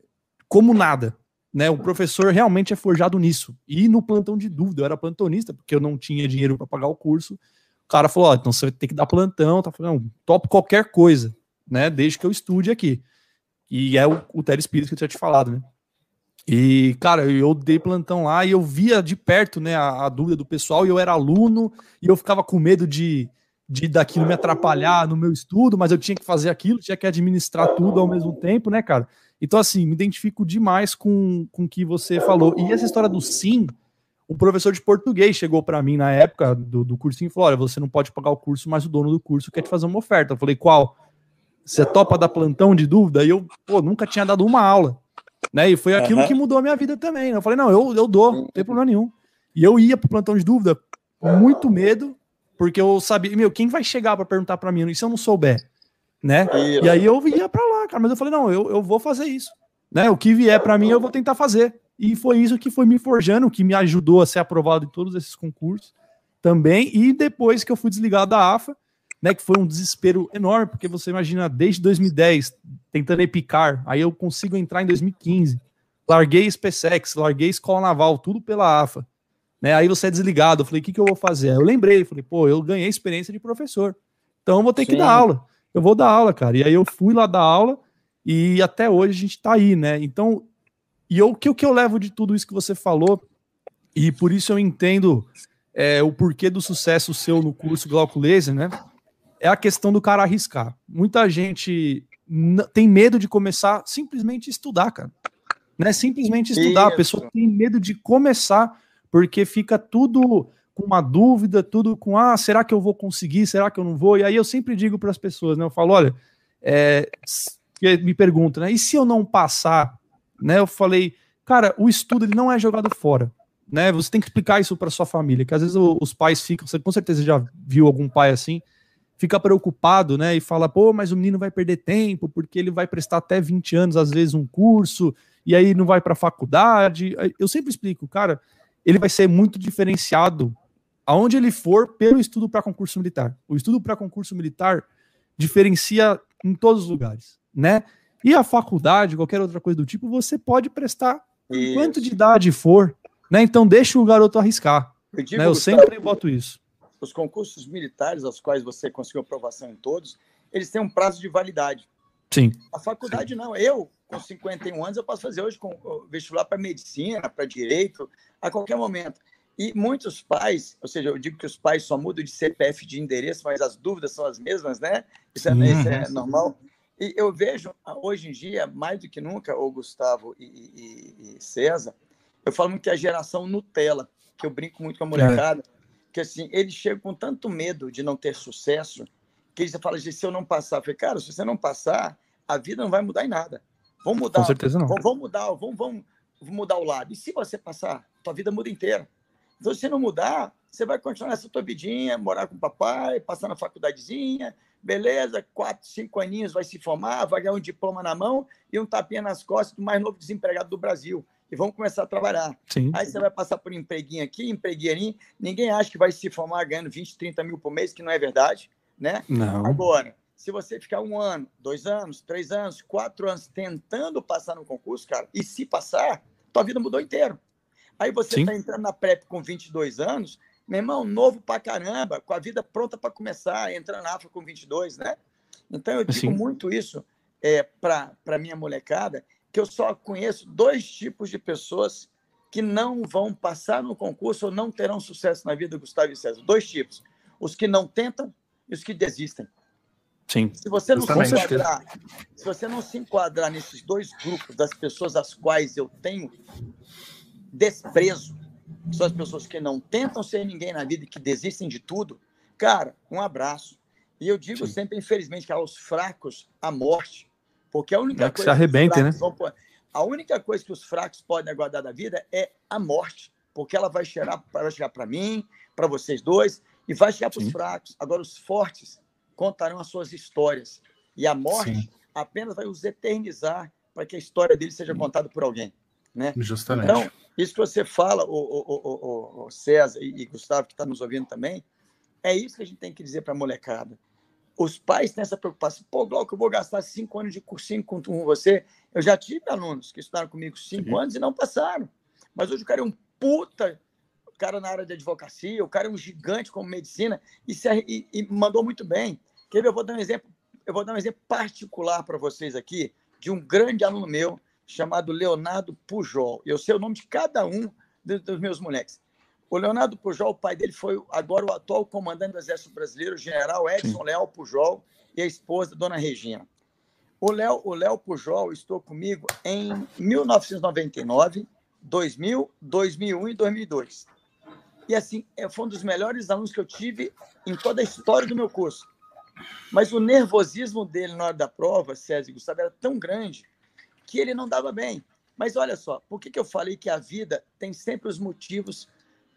[SPEAKER 1] como nada. Né? O professor realmente é forjado nisso. E no plantão de dúvida, eu era plantonista, porque eu não tinha dinheiro para pagar o curso. O cara falou: Ó, então você ter que dar plantão, tá falando, top qualquer coisa né? Desde que eu estude aqui. E é o, o telespírito que eu tinha te falado, né? E, cara, eu dei plantão lá e eu via de perto, né, a, a, dúvida do pessoal, e eu era aluno, e eu ficava com medo de, de daquilo me atrapalhar no meu estudo, mas eu tinha que fazer aquilo, tinha que administrar tudo ao mesmo tempo, né, cara? Então, assim, me identifico demais com, com o que você falou. E essa história do sim, um professor de português chegou para mim na época do, do cursinho e falou: Olha, você não pode pagar o curso, mas o dono do curso quer te fazer uma oferta. Eu falei: Qual? Você topa dar plantão de dúvida? E eu, pô, nunca tinha dado uma aula. Né? E foi aquilo uhum. que mudou a minha vida também. Né? Eu falei, não, eu, eu dou, não tem problema nenhum. E eu ia pro plantão de dúvida com muito medo, porque eu sabia, meu, quem vai chegar para perguntar para mim? E se eu não souber? Né? E aí eu ia para lá, cara, mas eu falei, não, eu, eu vou fazer isso. Né? O que vier para mim, eu vou tentar fazer. E foi isso que foi me forjando, que me ajudou a ser aprovado em todos esses concursos também. E depois que eu fui desligado da AFA, né, que foi um desespero enorme, porque você imagina, desde 2010, tentando epicar, aí eu consigo entrar em 2015, larguei SpaceX, larguei Escola Naval, tudo pela AFA, né, aí você é desligado, eu falei, o que, que eu vou fazer? eu lembrei, falei, pô, eu ganhei experiência de professor, então eu vou ter Sim. que dar aula, eu vou dar aula, cara, e aí eu fui lá dar aula, e até hoje a gente tá aí, né, então, e o que, que eu levo de tudo isso que você falou, e por isso eu entendo é, o porquê do sucesso seu no curso Glauco Laser, né, é a questão do cara arriscar. Muita gente tem medo de começar simplesmente estudar, cara. Né? Simplesmente estudar. Isso. A pessoa tem medo de começar porque fica tudo com uma dúvida, tudo com ah, será que eu vou conseguir? Será que eu não vou? E aí eu sempre digo para as pessoas, né? Eu falo, olha, é, me perguntam, né? E se eu não passar? Né? Eu falei, cara, o estudo ele não é jogado fora. Né? Você tem que explicar isso para sua família, que às vezes os pais ficam, você com certeza já viu algum pai assim, fica preocupado, né? E fala, pô, mas o menino vai perder tempo, porque ele vai prestar até 20 anos, às vezes, um curso, e aí não vai para faculdade. Eu sempre explico, cara, ele vai ser muito diferenciado aonde ele for pelo estudo para concurso militar. O estudo para concurso militar diferencia em todos os lugares, né? E a faculdade, qualquer outra coisa do tipo, você pode prestar isso. quanto de idade for, né? Então deixa o garoto arriscar. Eu, digo, né? eu sempre boto isso
[SPEAKER 2] os concursos militares, aos quais você conseguiu aprovação em todos, eles têm um prazo de validade.
[SPEAKER 1] Sim.
[SPEAKER 2] A faculdade Sim. não. Eu, com 51 anos, eu posso fazer hoje com vestibular para medicina, para direito, a qualquer momento. E muitos pais, ou seja, eu digo que os pais só mudam de CPF de endereço, mas as dúvidas são as mesmas, né? Isso é, isso é normal. E eu vejo, hoje em dia, mais do que nunca, o Gustavo e, e, e César, eu falo muito que é a geração Nutella, que eu brinco muito com a molecada. É que assim, eles chegam com tanto medo de não ter sucesso, que eles falam assim, se eu não passar, eu falei, cara, se você não passar, a vida não vai mudar em nada. Vamos mudar.
[SPEAKER 1] Com certeza não.
[SPEAKER 2] Vamos, vamos mudar, vamos, vamos, mudar o lado. E se você passar, tua vida muda inteira. Se não mudar, você vai continuar nessa tua vidinha, morar com o papai, passar na faculdadezinha, beleza, quatro, cinco aninhos vai se formar, vai ganhar um diploma na mão e um tapinha nas costas do mais novo desempregado do Brasil e vamos começar a trabalhar.
[SPEAKER 1] Sim.
[SPEAKER 2] Aí você vai passar por um empreguinho aqui, empreguinho ali, ninguém acha que vai se formar ganhando 20, 30 mil por mês, que não é verdade, né?
[SPEAKER 1] Não.
[SPEAKER 2] Agora, se você ficar um ano, dois anos, três anos, quatro anos tentando passar no concurso, cara, e se passar, tua vida mudou inteiro. Aí você está entrando na PrEP com 22 anos, meu irmão, novo pra caramba, com a vida pronta para começar, entrando na AFA com 22, né? Então eu digo Sim. muito isso é, para a minha molecada, que eu só conheço dois tipos de pessoas que não vão passar no concurso ou não terão sucesso na vida, Gustavo e César. Dois tipos: os que não tentam e os que desistem.
[SPEAKER 1] Sim.
[SPEAKER 2] Se você não se enquadrar, se você não se enquadrar nesses dois grupos das pessoas às quais eu tenho desprezo, são as pessoas que não tentam ser ninguém na vida e que desistem de tudo, cara, um abraço. E eu digo Sim. sempre, infelizmente, que aos fracos a morte, porque a única é
[SPEAKER 1] que coisa se arrebentem, né? Vão,
[SPEAKER 2] a única coisa que os fracos podem aguardar da vida é a morte, porque ela vai chegar, vai chegar para mim, para vocês dois, e vai chegar para os fracos. Agora, os fortes contarão as suas histórias. E a morte Sim. apenas vai os eternizar para que a história deles seja contada por alguém. Né?
[SPEAKER 1] Justamente.
[SPEAKER 2] Então, isso que você fala, o, o, o, o César e, Gustavo, que está nos ouvindo também, é isso que a gente tem que dizer para a molecada. Os pais têm essa preocupação. Pô, Glauco, eu vou gastar cinco anos de cursinho com você. Eu já tive alunos que estudaram comigo cinco Sim. anos e não passaram. Mas hoje o cara é um puta cara na área de advocacia, o cara é um gigante como medicina e, se, e, e mandou muito bem. Quer ver? Eu vou dar um exemplo, eu vou dar um exemplo particular para vocês aqui de um grande aluno meu chamado Leonardo Pujol. Eu sei o nome de cada um dos meus moleques. O Leonardo Pujol, o pai dele foi agora o atual comandante do Exército Brasileiro, o general Edson Leal Pujol, e a esposa, Dona Regina. O Léo, o Léo Pujol estou comigo em 1999, 2000, 2001 e 2002. E assim, é, foi um dos melhores alunos que eu tive em toda a história do meu curso. Mas o nervosismo dele na hora da prova, César e Gustavo, era tão grande que ele não dava bem. Mas olha só, por que, que eu falei que a vida tem sempre os motivos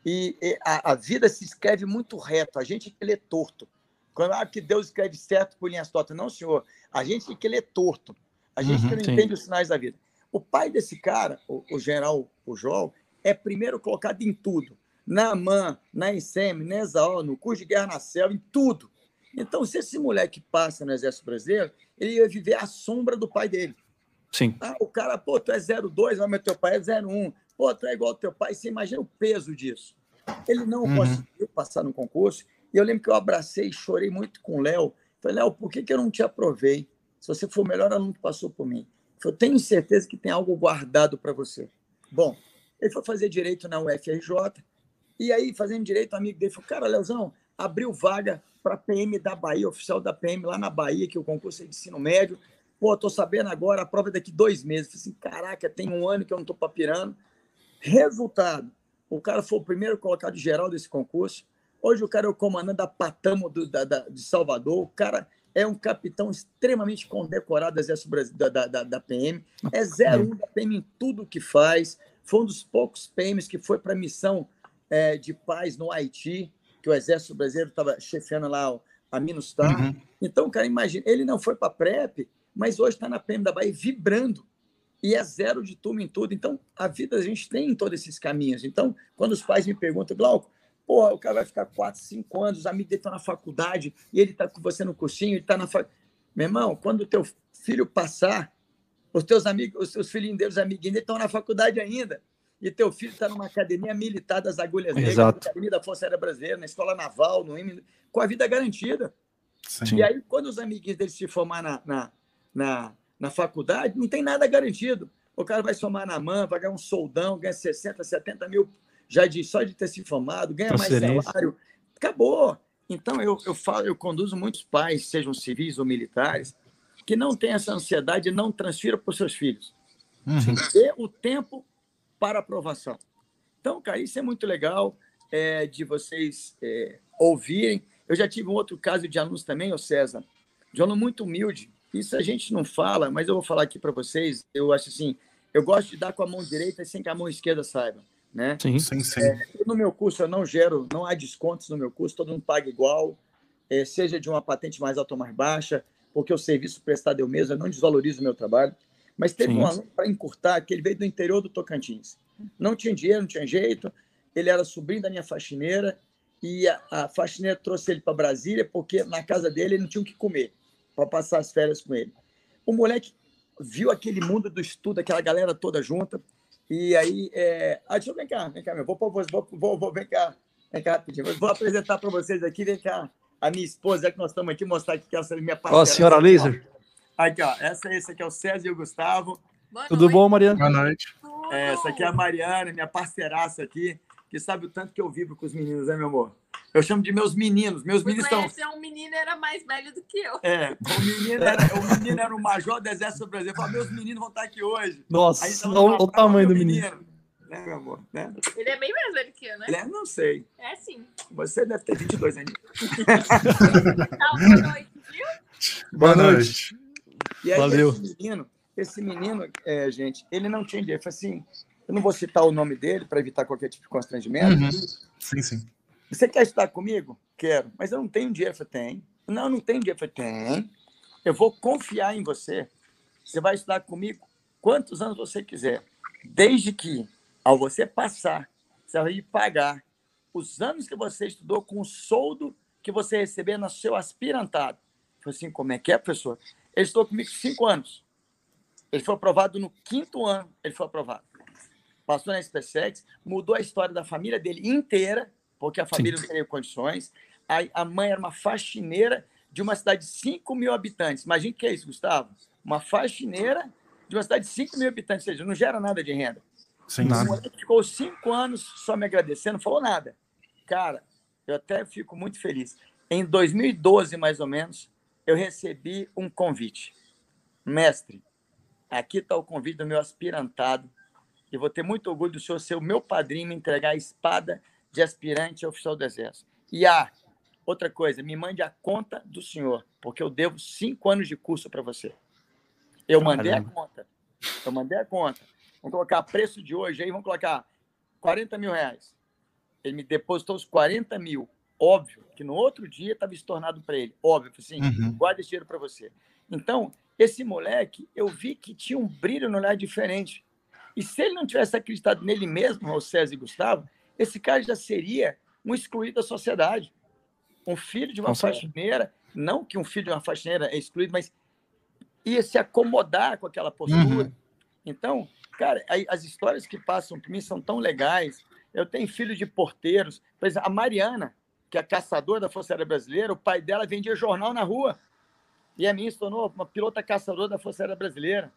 [SPEAKER 2] e, e a, a, vida se escreve muito reto, a gente que lê torto. Quando ah, que Deus escreve certo por linhas tortas. Não, senhor, a gente que lê torto, a gente uhum, que não sim. entende os sinais da vida. O pai desse cara, o, o general Pujol, é primeiro colocado em tudo. Na AMAN, na ICM, na ESAO, no curso de guerra na selva, em tudo. Então, se esse moleque passa no Exército Brasileiro, ele ia viver à sombra do pai dele.
[SPEAKER 1] Sim.
[SPEAKER 2] Ah, o cara, pô, tu é 02, mas teu pai é 01. Pô, tu é igual ao teu pai. Você imagina o peso disso. Ele não uhum. conseguiu passar no concurso. E eu lembro que eu abracei e chorei muito com o Léo. Falei, Léo, por que, que eu não te aprovei? Se você for o melhor aluno que passou por mim. Eu tenho certeza que tem algo guardado para você. Bom, ele foi fazer direito na UFRJ. E aí, fazendo direito, um amigo dele falou: Cara, Leozão, abriu vaga para PM da Bahia, oficial da PM lá na Bahia, que o concurso é de ensino médio. Pô, tô sabendo agora, a prova é daqui dois meses. Falei assim, caraca, tem um ano que eu não tô papirando. Resultado, o cara foi o primeiro colocado geral desse concurso. Hoje o cara é o comandante da Patamo do, da, da, de Salvador. O cara é um capitão extremamente condecorado do Exército da, da, da, PM. É 01 da PM em tudo que faz. Foi um dos poucos PMs que foi para a missão é, de paz no Haiti que o Exército Brasileiro estava chefiando lá a Minustar. Uhum. Então, cara, imagina, ele não foi para a PrEP, mas hoje está na PM da Bahia vibrando. E é zero de turma em tudo. Então, a vida a gente tem em todos esses caminhos. Então, quando os pais me perguntam, Glauco, porra, o cara vai ficar quatro, cinco anos, os amigos dele estão na faculdade e ele está com você no cursinho, ele está na faculdade. Meu irmão, quando o teu filho passar, os teus amigos, os teus filhinhos deles, os amiguinhos, estão na faculdade ainda e teu filho está numa academia militar das agulhas negras, na academia da Força Aérea Brasileira, na Escola Naval, no IME, com a vida garantida. Sim. E aí, quando os amiguinhos dele se formar na, na, na, na, faculdade, não tem nada garantido. O cara vai somar na mão, vai ganhar um soldão, ganha 60, 70 mil já de, só de ter se formado, ganha mais salário. Acabou. Então, eu, eu falo, eu conduzo muitos pais, sejam civis ou militares, que não têm essa ansiedade e não transfiram para os seus filhos. Uhum. Dê o tempo para aprovação. Então, cara, isso é muito legal é, de vocês é, ouvirem. Eu já tive um outro caso de alunos também, o César, de aluno muito humilde. Isso a gente não fala, mas eu vou falar aqui para vocês. Eu acho assim, eu gosto de dar com a mão direita sem que a mão esquerda saiba. Né?
[SPEAKER 1] Sim, sim, sim.
[SPEAKER 2] É, no meu curso eu não gero, não há descontos no meu curso, todo mundo paga igual, é, seja de uma patente mais alta ou mais baixa, porque o serviço prestado é o mesmo, eu não desvalorizo o meu trabalho. Mas teve Sim. um aluno para encurtar, que ele veio do interior do Tocantins. Não tinha dinheiro, não tinha jeito. Ele era sobrinho da minha faxineira e a, a faxineira trouxe ele para Brasília porque na casa dele ele não tinha o que comer. Para passar as férias com ele. O moleque viu aquele mundo do estudo, aquela galera toda junta, e aí, é... ah, deixa eu vem cá, vem cá, meu, vou, vou, vou, vou, vou vem cá, vem cá rapidinho, vou apresentar para vocês aqui, vem cá, a minha esposa, é que nós estamos aqui, mostrar aqui que essa é minha
[SPEAKER 1] parceira. Ó, senhora Laser.
[SPEAKER 2] Aqui, ó, essa, esse aqui é o César e o Gustavo.
[SPEAKER 1] Boa Tudo noite. bom, Mariana?
[SPEAKER 3] Boa noite.
[SPEAKER 2] É, essa aqui é a Mariana, minha parceiraça aqui, que sabe o tanto que eu vivo com os meninos, né, meu amor? Eu chamo de meus meninos. Meus meninos são.
[SPEAKER 4] É um menino era mais velho do que eu.
[SPEAKER 2] É, o menino era, o menino era o major do Exército Brasileiro. Falei, meus meninos vão estar aqui hoje.
[SPEAKER 1] Nossa, Aí, olha o tamanho do menino. menino.
[SPEAKER 2] Né, meu amor? Né?
[SPEAKER 4] Ele é bem mais velho que eu, né? Ele
[SPEAKER 2] é, não sei.
[SPEAKER 4] É sim.
[SPEAKER 2] Você deve ter 22 anos.
[SPEAKER 4] tá, boa noite, viu?
[SPEAKER 1] Boa noite.
[SPEAKER 2] E aí, Valeu. esse menino, esse menino é, gente, ele não tinha dinheiro. Ele falou assim: eu não vou citar o nome dele para evitar qualquer tipo de constrangimento. Uhum.
[SPEAKER 3] Sim, sim.
[SPEAKER 2] Você quer estudar comigo? Quero. Mas eu não tenho dinheiro. Eu falei, tem. Não, não tenho dinheiro. Eu falei, tem. Eu vou confiar em você. Você vai estudar comigo quantos anos você quiser. Desde que, ao você passar, você vai pagar os anos que você estudou com o soldo que você receber no seu aspirantado. Eu falei assim, como é que é, professor? Ele estudou comigo cinco anos. Ele foi aprovado no quinto ano. Ele foi aprovado. Passou na SpaceX, mudou a história da família dele inteira porque a família Sim. não teria condições. A, a mãe era uma faxineira de uma cidade de 5 mil habitantes. Imagina o que é isso, Gustavo? Uma faxineira de uma cidade de 5 mil habitantes, ou seja, não gera nada de renda.
[SPEAKER 3] Sem nada.
[SPEAKER 2] Ficou cinco anos só me agradecendo, não falou nada. Cara, eu até fico muito feliz. Em 2012, mais ou menos, eu recebi um convite. Mestre, aqui está o convite do meu aspirantado. E vou ter muito orgulho do senhor ser o meu padrinho me entregar a espada de aspirante oficial do Exército. E a outra coisa, me mande a conta do senhor, porque eu devo cinco anos de curso para você. Eu mandei a conta. Eu mandei a conta. Vamos colocar preço de hoje aí, vamos colocar 40 mil reais. Ele me depositou os 40 mil. Óbvio que no outro dia estava estornado para ele. Óbvio, assim, uhum. guarda esse dinheiro para você. Então, esse moleque, eu vi que tinha um brilho no olhar diferente. E se ele não tivesse acreditado nele mesmo, o César e Gustavo, esse cara já seria um excluído da sociedade. Um filho de uma faxineira, não que um filho de uma faxineira é excluído, mas ia se acomodar com aquela postura. Uhum. Então, cara, as histórias que passam por mim são tão legais. Eu tenho filho de porteiros. Por exemplo, a Mariana, que é caçadora da Força Aérea Brasileira, o pai dela vendia jornal na rua. E a minha se tornou uma pilota caçadora da Força Aérea Brasileira.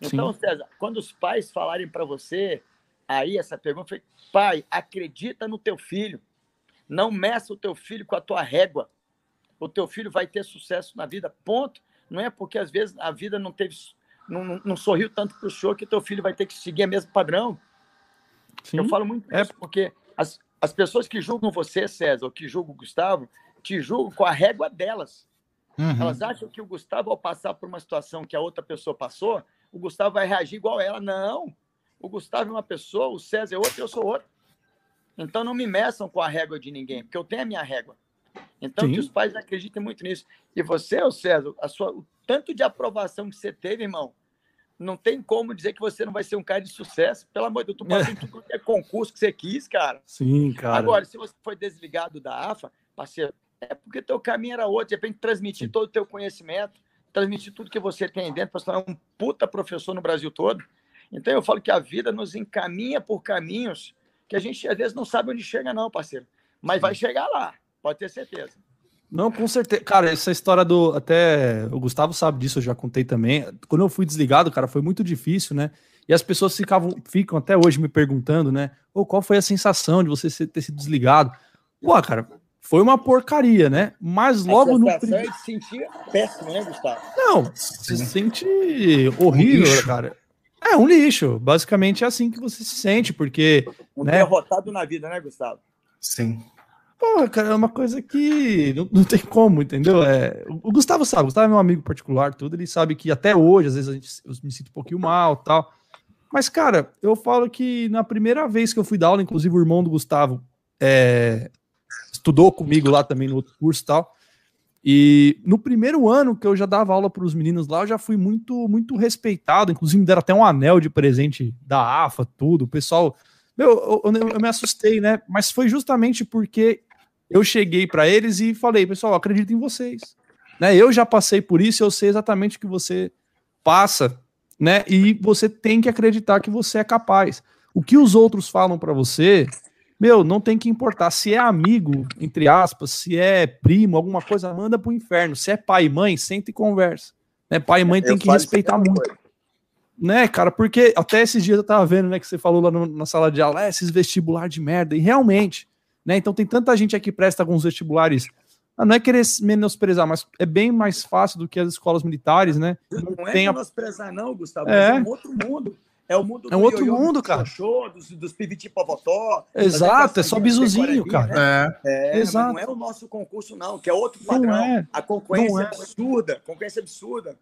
[SPEAKER 2] Então, Sim. César, quando os pais falarem para você aí essa pergunta foi: pai, acredita no teu filho. Não meça o teu filho com a tua régua. O teu filho vai ter sucesso na vida, ponto. Não é porque às vezes a vida não teve, não, não, não sorriu tanto para o senhor que teu filho vai ter que seguir o mesmo padrão. Sim, Eu falo muito é... isso, porque as, as pessoas que julgam você, César, ou que julgam o Gustavo, te julgam com a régua delas. Uhum. Elas acham que o Gustavo, ao passar por uma situação que a outra pessoa passou, o Gustavo vai reagir igual ela. Não. O Gustavo é uma pessoa, o César é outro eu sou outro. Então não me meçam com a régua de ninguém, porque eu tenho a minha régua. Então Sim. que os pais acreditem muito nisso. E você, o César, a sua, o tanto de aprovação que você teve, irmão, não tem como dizer que você não vai ser um cara de sucesso. Pelo amor de Deus, tu passou em tudo que é concurso que você quis, cara.
[SPEAKER 1] Sim, cara.
[SPEAKER 2] Agora, se você foi desligado da AFA, parceiro, é porque teu caminho era outro. De repente, transmitir Sim. todo o teu conhecimento, transmitir tudo que você tem dentro para se tornar um puta professor no Brasil todo. Então eu falo que a vida nos encaminha por caminhos que a gente às vezes não sabe onde chega, não, parceiro. Mas Sim. vai chegar lá, pode ter certeza.
[SPEAKER 1] Não, com certeza. Cara, essa história do. Até o Gustavo sabe disso, eu já contei também. Quando eu fui desligado, cara, foi muito difícil, né? E as pessoas ficavam, ficam até hoje me perguntando, né? Oh, qual foi a sensação de você ter sido desligado? Pô, cara, foi uma porcaria, né? Mas logo no.
[SPEAKER 2] Primeiro... se sentia péssimo, né, Gustavo?
[SPEAKER 1] Não, se sente horrível, cara. É um lixo. Basicamente é assim que você se sente, porque.
[SPEAKER 2] Um né? derrotado na vida, né, Gustavo?
[SPEAKER 3] Sim.
[SPEAKER 1] Porra, cara, é uma coisa que não, não tem como, entendeu? É, o Gustavo sabe, o Gustavo é meu amigo particular, tudo, ele sabe que até hoje, às vezes, a gente, eu me sinto um pouquinho mal tal. Mas, cara, eu falo que na primeira vez que eu fui dar aula, inclusive o irmão do Gustavo é, estudou comigo lá também no outro curso e tal. E no primeiro ano que eu já dava aula para os meninos lá, eu já fui muito muito respeitado. Inclusive, me deram até um anel de presente da AFA, tudo. O pessoal. Meu, eu, eu, eu me assustei, né? Mas foi justamente porque eu cheguei para eles e falei, pessoal, acredito em vocês. Né? Eu já passei por isso, eu sei exatamente o que você passa, né? E você tem que acreditar que você é capaz. O que os outros falam para você, meu, não tem que importar. Se é amigo, entre aspas, se é primo, alguma coisa, manda pro inferno. Se é pai e mãe, senta e conversa. Né? Pai e mãe tem
[SPEAKER 2] Eu
[SPEAKER 1] que respeitar
[SPEAKER 2] é
[SPEAKER 1] muito.
[SPEAKER 2] coisa.
[SPEAKER 1] Né, cara, porque até esses dias eu tava vendo, né, que você falou lá no- na sala de aula, "É, esses vestibular de merda, e realmente, né, então tem tanta gente aqui que presta alguns vestibulares, ah, não é querer menosprezar, mas é bem mais fácil do que as escolas militares, né,
[SPEAKER 2] Não é
[SPEAKER 1] tem a-
[SPEAKER 2] menosprezar, não, Gustavo,
[SPEAKER 1] É.
[SPEAKER 2] é um outro mundo. É o mundo
[SPEAKER 1] É um
[SPEAKER 2] do
[SPEAKER 1] outro mundo,
[SPEAKER 2] do
[SPEAKER 1] cara.
[SPEAKER 2] xoxô, dos, dos piviti povotó.
[SPEAKER 1] Exato, é só bizuzinho,
[SPEAKER 2] decoradinhas,
[SPEAKER 1] cara.
[SPEAKER 2] né?
[SPEAKER 3] É,
[SPEAKER 2] É,
[SPEAKER 1] Exato.
[SPEAKER 2] não é o nosso concurso, não, que é outro
[SPEAKER 1] Não
[SPEAKER 2] padrão.
[SPEAKER 1] é.
[SPEAKER 2] A concorrência
[SPEAKER 1] Não
[SPEAKER 2] é
[SPEAKER 1] é.
[SPEAKER 2] absurda. Concorrência absurda.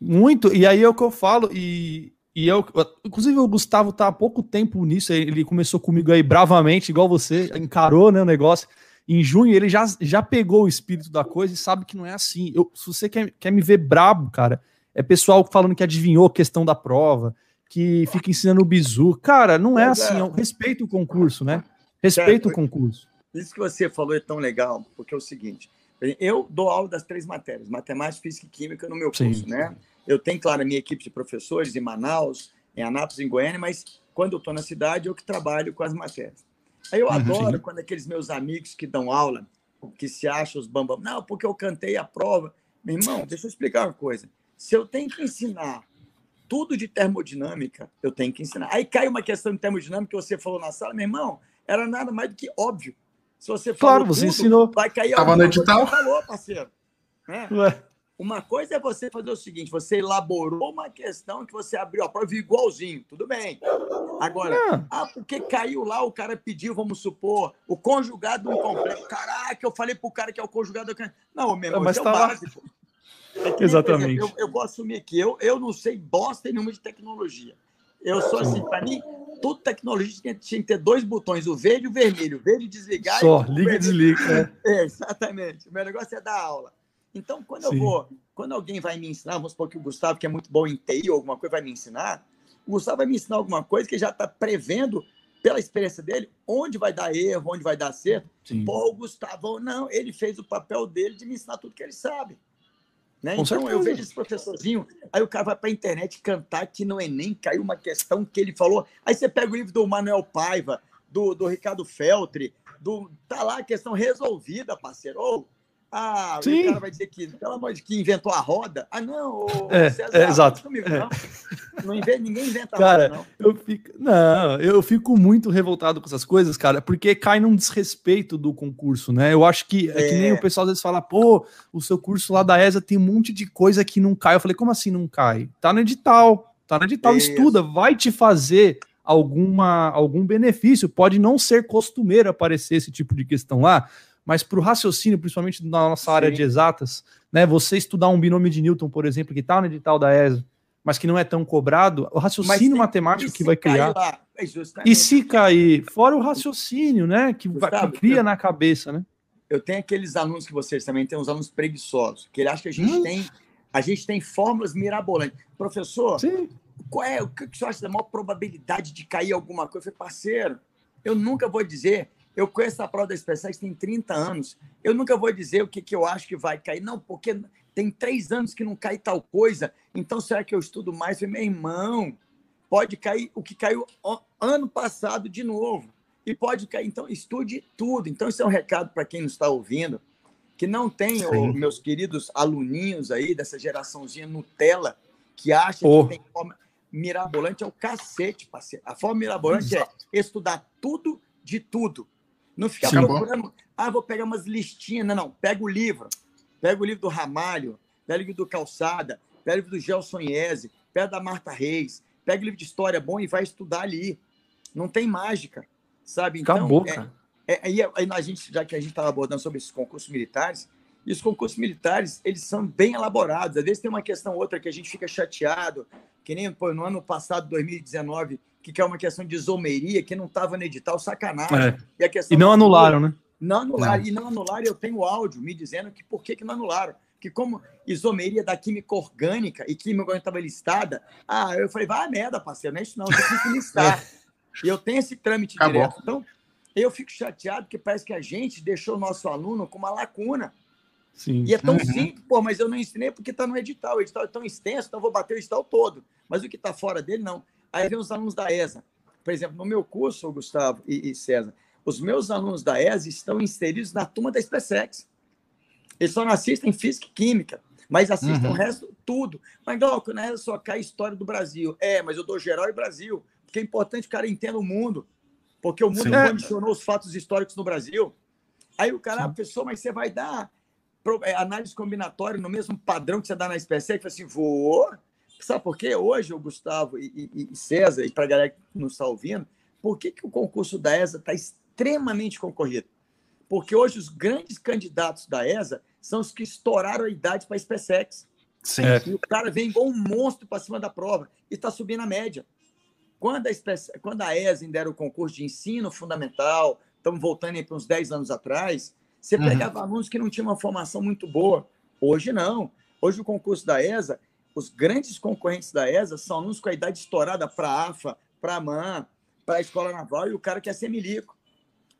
[SPEAKER 1] Muito, e aí é o que eu falo, e, e eu, inclusive o Gustavo tá há pouco tempo nisso, ele começou comigo aí bravamente, igual você, encarou, né, o negócio, em junho ele já, já pegou o espírito da coisa e sabe que não é assim, eu, se você quer, quer me ver brabo, cara, é pessoal falando que adivinhou a questão da prova, que fica ensinando o bizu, cara, não é assim,
[SPEAKER 2] é.
[SPEAKER 1] eu respeito o concurso, né, respeito o concurso.
[SPEAKER 2] Isso que você falou é tão legal, porque é o seguinte: eu dou aula das três matérias, matemática, física e química, no meu
[SPEAKER 1] Sim.
[SPEAKER 2] curso, né? Eu tenho, claro, a minha equipe de professores em Manaus, em Anápolis, em Goiânia, mas quando eu estou na cidade, eu que trabalho com as matérias. Aí eu
[SPEAKER 1] Uhum,
[SPEAKER 2] adoro
[SPEAKER 1] sim.
[SPEAKER 2] quando aqueles meus amigos que dão aula, que se acham os bambam, não, porque eu cantei a prova. Meu irmão, deixa eu explicar uma coisa. Se eu tenho que ensinar tudo de termodinâmica, eu tenho que ensinar. Aí cai uma questão de termodinâmica que você falou na sala, meu irmão, era nada mais do que óbvio. Se você falou
[SPEAKER 1] Claro, você ensinou.
[SPEAKER 2] vai cair
[SPEAKER 3] Tava no edital.
[SPEAKER 2] você falou, parceiro.
[SPEAKER 1] Ué,
[SPEAKER 2] Uma coisa é você fazer o seguinte: você elaborou uma questão que você abriu a prova e viu igualzinho, tudo bem. Agora,
[SPEAKER 1] Ah.
[SPEAKER 2] ah, porque caiu lá, o cara pediu, vamos supor, o conjugado incompleto. Caraca, eu falei pro cara que é o conjugado. Não, meu irmão,
[SPEAKER 1] Mas
[SPEAKER 2] isso é o
[SPEAKER 1] tá lá.
[SPEAKER 2] É que
[SPEAKER 1] Exatamente.
[SPEAKER 2] exemplo, eu, eu vou assumir aqui, eu, eu não sei bosta nenhuma de tecnologia. Eu sou assim, para mim, toda tecnologia tinha, tinha que ter dois botões, o verde e o vermelho. O verde desligar
[SPEAKER 1] só,
[SPEAKER 2] e
[SPEAKER 1] liga e
[SPEAKER 2] vermelho
[SPEAKER 1] desliga, é.
[SPEAKER 2] é, exatamente. O meu negócio é dar aula. Então, quando
[SPEAKER 1] Sim.
[SPEAKER 2] eu vou, quando alguém vai me ensinar, vamos supor que o Gustavo, que é muito bom em TI ou alguma coisa, vai me ensinar, o Gustavo vai me ensinar alguma coisa que já está prevendo, pela experiência dele, onde vai dar erro, onde vai dar certo.
[SPEAKER 1] Sim.
[SPEAKER 2] Pô, o Gustavo, não, ele fez o papel dele de me ensinar tudo que ele sabe. Né? Então, eu
[SPEAKER 1] certeza.
[SPEAKER 2] vejo esse professorzinho, aí o cara vai para a internet cantar que no Enem caiu uma questão que ele falou. Aí você pega o livro do Manuel Paiva, do, do Ricardo Feltri, do, tá lá a questão resolvida, parceiro. Ou, ah,
[SPEAKER 1] Sim.
[SPEAKER 2] o cara vai dizer que, pelo amor de que inventou a roda. Ah, não,
[SPEAKER 1] É, é, exato.
[SPEAKER 2] não comigo,
[SPEAKER 1] É.
[SPEAKER 2] não. Não inventa, ninguém inventa a
[SPEAKER 1] Cara,
[SPEAKER 2] roda, não.
[SPEAKER 1] Eu fico, não, eu fico muito revoltado com essas coisas, cara, porque cai num desrespeito do concurso, né? Eu acho que é, que nem
[SPEAKER 2] É.
[SPEAKER 1] o pessoal às vezes fala, pô, o seu curso lá da ESA tem um monte de coisa que não cai. Eu falei, como assim não cai? Tá no edital, tá no edital,
[SPEAKER 2] Isso.
[SPEAKER 1] estuda, vai te fazer alguma algum benefício. Pode não ser costumeiro aparecer esse tipo de questão lá, mas para o raciocínio, principalmente na nossa área
[SPEAKER 2] Sim.
[SPEAKER 1] de exatas, né? Você estudar um binômio de Newton, por exemplo, que tá no edital da ESA, mas que não é tão cobrado, o raciocínio
[SPEAKER 2] tem-
[SPEAKER 1] matemático que vai criar.
[SPEAKER 2] lá? É.
[SPEAKER 1] E se cair, fora o raciocínio, né? Que, vai- que cria
[SPEAKER 2] eu-
[SPEAKER 1] na cabeça, né?
[SPEAKER 2] eu tenho aqueles alunos que vocês também têm, uns alunos preguiçosos, que ele acha que a gente
[SPEAKER 1] Hum.
[SPEAKER 2] tem a gente tem fórmulas mirabolantes. Professor,
[SPEAKER 1] Sim.
[SPEAKER 2] qual é o que que você acha da maior probabilidade de cair alguma coisa? Eu falei, parceiro, eu nunca vou dizer. Eu conheço a prova da SpaceX tem 30 anos. Eu nunca vou dizer o que, que eu acho que vai cair. Não, porque tem três anos que não cai tal coisa. Então, será que eu estudo mais? Meu irmão, pode cair o que caiu ano passado de novo. E pode cair. Então, estude tudo. Então, isso é um recado para quem não está ouvindo, que não tem, ô, meus queridos aluninhos aí dessa geraçãozinha Nutella, que acha
[SPEAKER 1] Oh.
[SPEAKER 2] que tem forma mirabolante, é o cacete, parceiro. A forma mirabolante é estudar tudo de tudo. Não ficar
[SPEAKER 3] Sim.
[SPEAKER 2] procurando, ah, vou pegar umas listinhas. Não, não. Pega o livro. Pega o livro do Ramalho, pega o livro do Calçada, pega o livro do Gelson Iese, pega da Marta Reis, pega o livro de história bom e vai estudar ali. Não tem mágica, sabe? Então,
[SPEAKER 1] Acabou,
[SPEAKER 2] é- é, aí, aí a gente, já que a gente estava abordando sobre esses concursos militares, e os concursos militares, eles são bem elaborados. Às vezes tem uma questão ou outra que a gente fica chateado, que nem pô, no ano passado, 2019, que é uma questão de isomeria, que não estava no edital, sacanagem.
[SPEAKER 1] É.
[SPEAKER 2] E, a questão
[SPEAKER 1] E não anularam, né?
[SPEAKER 2] Não anularam. E não anularam, eu tenho áudio me dizendo que por que, que não anularam. Que como isomeria da química orgânica e química orgânica estava listada, ah, eu falei, vai a merda, parceiro, não é isso não, tem que listar. E eu tenho esse trâmite
[SPEAKER 3] Acabou.
[SPEAKER 2] direto. Então, eu fico chateado porque parece que a gente deixou o nosso aluno com uma lacuna.
[SPEAKER 1] Sim.
[SPEAKER 2] E é tão
[SPEAKER 3] Uhum.
[SPEAKER 2] simples, pô, mas eu não ensinei porque está no edital. O edital é tão extenso, então eu vou bater o edital todo. Mas o que está fora dele, não. Aí vem os alunos da ESA. Por exemplo, no meu curso, Gustavo e, e César, os meus alunos da ESA estão inseridos na turma da SpaceX. Eles só não assistem física e química, mas assistem
[SPEAKER 3] Uhum.
[SPEAKER 2] o resto, tudo. Mas, Glauco, na ESA só cai história do Brasil. É, mas eu dou geral e Brasil, porque é importante que o cara entenda o mundo, porque o mundo
[SPEAKER 3] Sim.
[SPEAKER 2] condicionou os fatos históricos no Brasil. Aí o cara, a pessoa, mas você vai dar é, análise combinatória no mesmo padrão que você dá na SpaceX? Fala assim, vou. Sabe por quê? Hoje, o Gustavo e, e- e César, e para a galera que nos está ouvindo, por que, que o concurso da ESA está extremamente concorrido? Porque hoje os grandes candidatos da ESA são os que estouraram a idade para a SpaceX.
[SPEAKER 3] Sim.
[SPEAKER 2] E o cara vem igual um monstro para cima da prova e está subindo a média. Quando a, SpaceX, quando a ESA ainda era o concurso de ensino fundamental, estamos voltando para uns 10 anos atrás, você
[SPEAKER 3] Uhum.
[SPEAKER 2] pegava alunos que não tinham uma formação muito boa. Hoje não. Hoje o concurso da ESA, os grandes concorrentes da ESA são alunos com a idade estourada para a AFA, para a MAN, para a Escola Naval e o cara quer ser milico.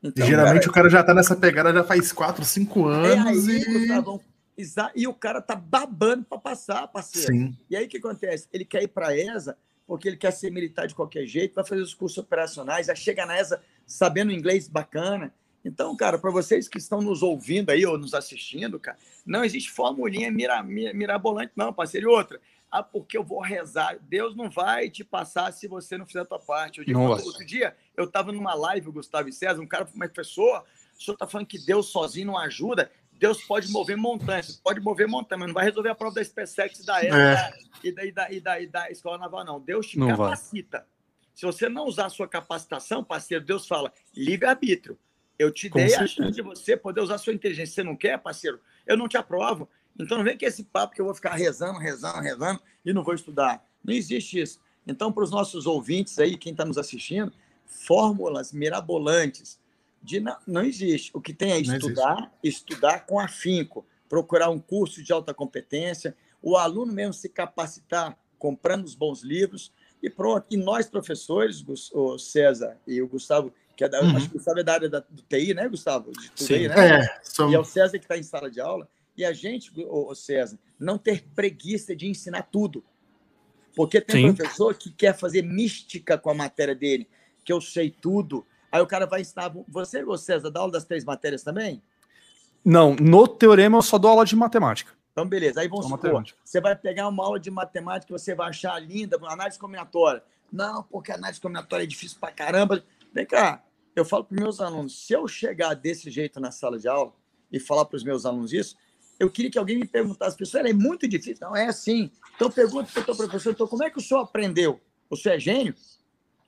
[SPEAKER 2] Então,
[SPEAKER 3] E geralmente
[SPEAKER 2] cara,
[SPEAKER 3] o cara já tá nessa pegada já faz 4, 5
[SPEAKER 2] é
[SPEAKER 3] anos
[SPEAKER 2] aí,
[SPEAKER 3] e.
[SPEAKER 2] Gustavão, exa- e o cara tá babando para passar, parceiro.
[SPEAKER 3] Sim.
[SPEAKER 2] E aí o que acontece? Ele quer ir para a ESA porque ele quer ser militar de qualquer jeito, vai fazer os cursos operacionais, já chega na ESA sabendo inglês bacana. Então, cara, para vocês que estão nos ouvindo aí ou nos assistindo, cara, não existe formulinha mira, mira- mirabolante, não, parceiro. E outra, ah, porque eu vou rezar. Deus não vai te passar se você não fizer a tua parte. Eu digo, outro,
[SPEAKER 1] vai.
[SPEAKER 2] dia, eu estava numa live, o Gustavo e César, um cara mas professor, o senhor está falando que Deus sozinho não ajuda? Deus pode mover montanhas, pode mover montanhas, mas não vai resolver a prova da SpaceX da ESA
[SPEAKER 3] É.
[SPEAKER 2] e, da, e, da, e, da, e da Escola Naval, não. Deus te
[SPEAKER 1] Não vai.
[SPEAKER 2] capacita. Se você não usar a sua capacitação, parceiro, Deus fala, livre-arbítrio. Eu te
[SPEAKER 1] Com
[SPEAKER 2] dei a
[SPEAKER 1] certeza.
[SPEAKER 2] chance de você poder usar a sua inteligência. Você não quer, parceiro? Eu não te aprovo. Então não vem com esse papo que eu vou ficar rezando, rezando, rezando e não vou estudar. Não existe isso. Então, para os nossos ouvintes aí, quem está nos assistindo, fórmulas mirabolantes de não, não existe. O que tem é estudar, estudar com afinco, procurar um curso de alta competência, o aluno mesmo se capacitar comprando os bons livros e pronto. E nós, professores, o César e o Gustavo, que é da,
[SPEAKER 3] Uhum.
[SPEAKER 2] acho que o Gustavo é da área da, do TI, né, Gustavo? De tudo
[SPEAKER 1] Sim.
[SPEAKER 2] aí, né?
[SPEAKER 3] É, são...
[SPEAKER 2] E é o César que está em sala de aula. E a gente, o César, não ter preguiça de ensinar tudo. Porque tem
[SPEAKER 1] Sim.
[SPEAKER 2] professor que quer fazer mística com a matéria dele, que eu sei tudo. Aí o cara vai ensinar. Você, ô César, dá aula das três matérias também?
[SPEAKER 1] Não, no teorema eu só dou aula de matemática.
[SPEAKER 2] Então, beleza. Aí vamos supor, você vai pegar uma aula de matemática que você vai achar linda, análise combinatória. Não, porque a análise combinatória é difícil pra caramba. Vem cá, eu falo para os meus alunos, se eu chegar desse jeito na sala de aula e falar para os meus alunos isso, eu queria que alguém me perguntasse, professor, ela é muito difícil? Não, é assim. Então, pergunta para o teu professor, então, como é que o senhor aprendeu? O senhor é gênio?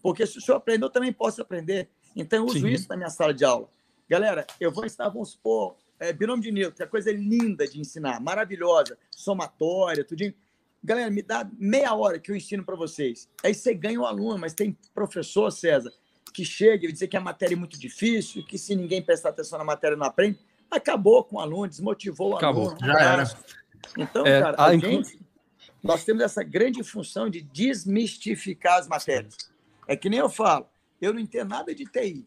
[SPEAKER 2] Porque se o senhor aprendeu, eu também posso aprender. Então, eu uso
[SPEAKER 1] Sim.
[SPEAKER 2] isso na minha sala de aula. Galera, eu vou ensinar, vamos supor, é, binômio de Newton, que é coisa linda de ensinar, maravilhosa, somatória, tudinho. Galera, me dá meia hora que eu ensino para vocês. Aí você ganha o aluno, mas tem professor, César, que chega e dizer que a matéria é muito difícil, que se ninguém prestar atenção na matéria não aprende. Acabou com o aluno, desmotivou o
[SPEAKER 1] Acabou,
[SPEAKER 2] aluno.
[SPEAKER 3] já era.
[SPEAKER 2] Então,
[SPEAKER 1] É,
[SPEAKER 2] cara, a
[SPEAKER 1] inclu-
[SPEAKER 2] gente, nós temos essa grande função de desmistificar as matérias. É que nem eu falo, eu não entendo nada de TI.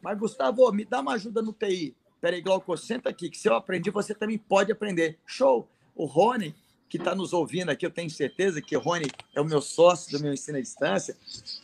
[SPEAKER 2] Mas, Gustavo, me dá uma ajuda no TI. Peraí, Glauco, senta aqui, que se eu aprendi, você também pode aprender. Show! O Rony, que está nos ouvindo aqui, eu tenho certeza que o Rony é o meu sócio do meu ensino à distância,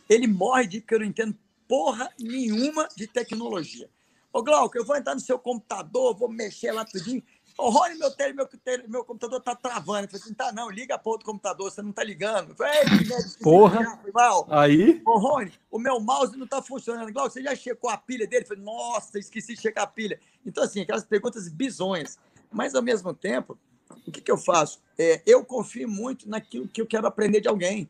[SPEAKER 2] ele morre de que eu não entendo porra nenhuma de tecnologia. Ô, Glauco, eu vou entrar no seu computador, vou mexer lá tudinho. Ô, Rony, meu, tele, meu, tele, meu computador tá travando. Eu falei assim, tá não, liga a porra do computador, você não tá ligando. Eu falei, "Ei, que merda, esqueci de
[SPEAKER 1] Porra.
[SPEAKER 2] ligar." Eu falei, "Mal,
[SPEAKER 1] Aí,
[SPEAKER 2] Ô, Rony, o meu mouse não está funcionando. Glauco, você já checou a pilha dele? Eu falei, nossa, esqueci de checar a pilha. Então, assim, aquelas perguntas bizonhas. Mas, ao mesmo tempo, o que, que eu faço? É, eu confio muito naquilo que eu quero aprender de alguém.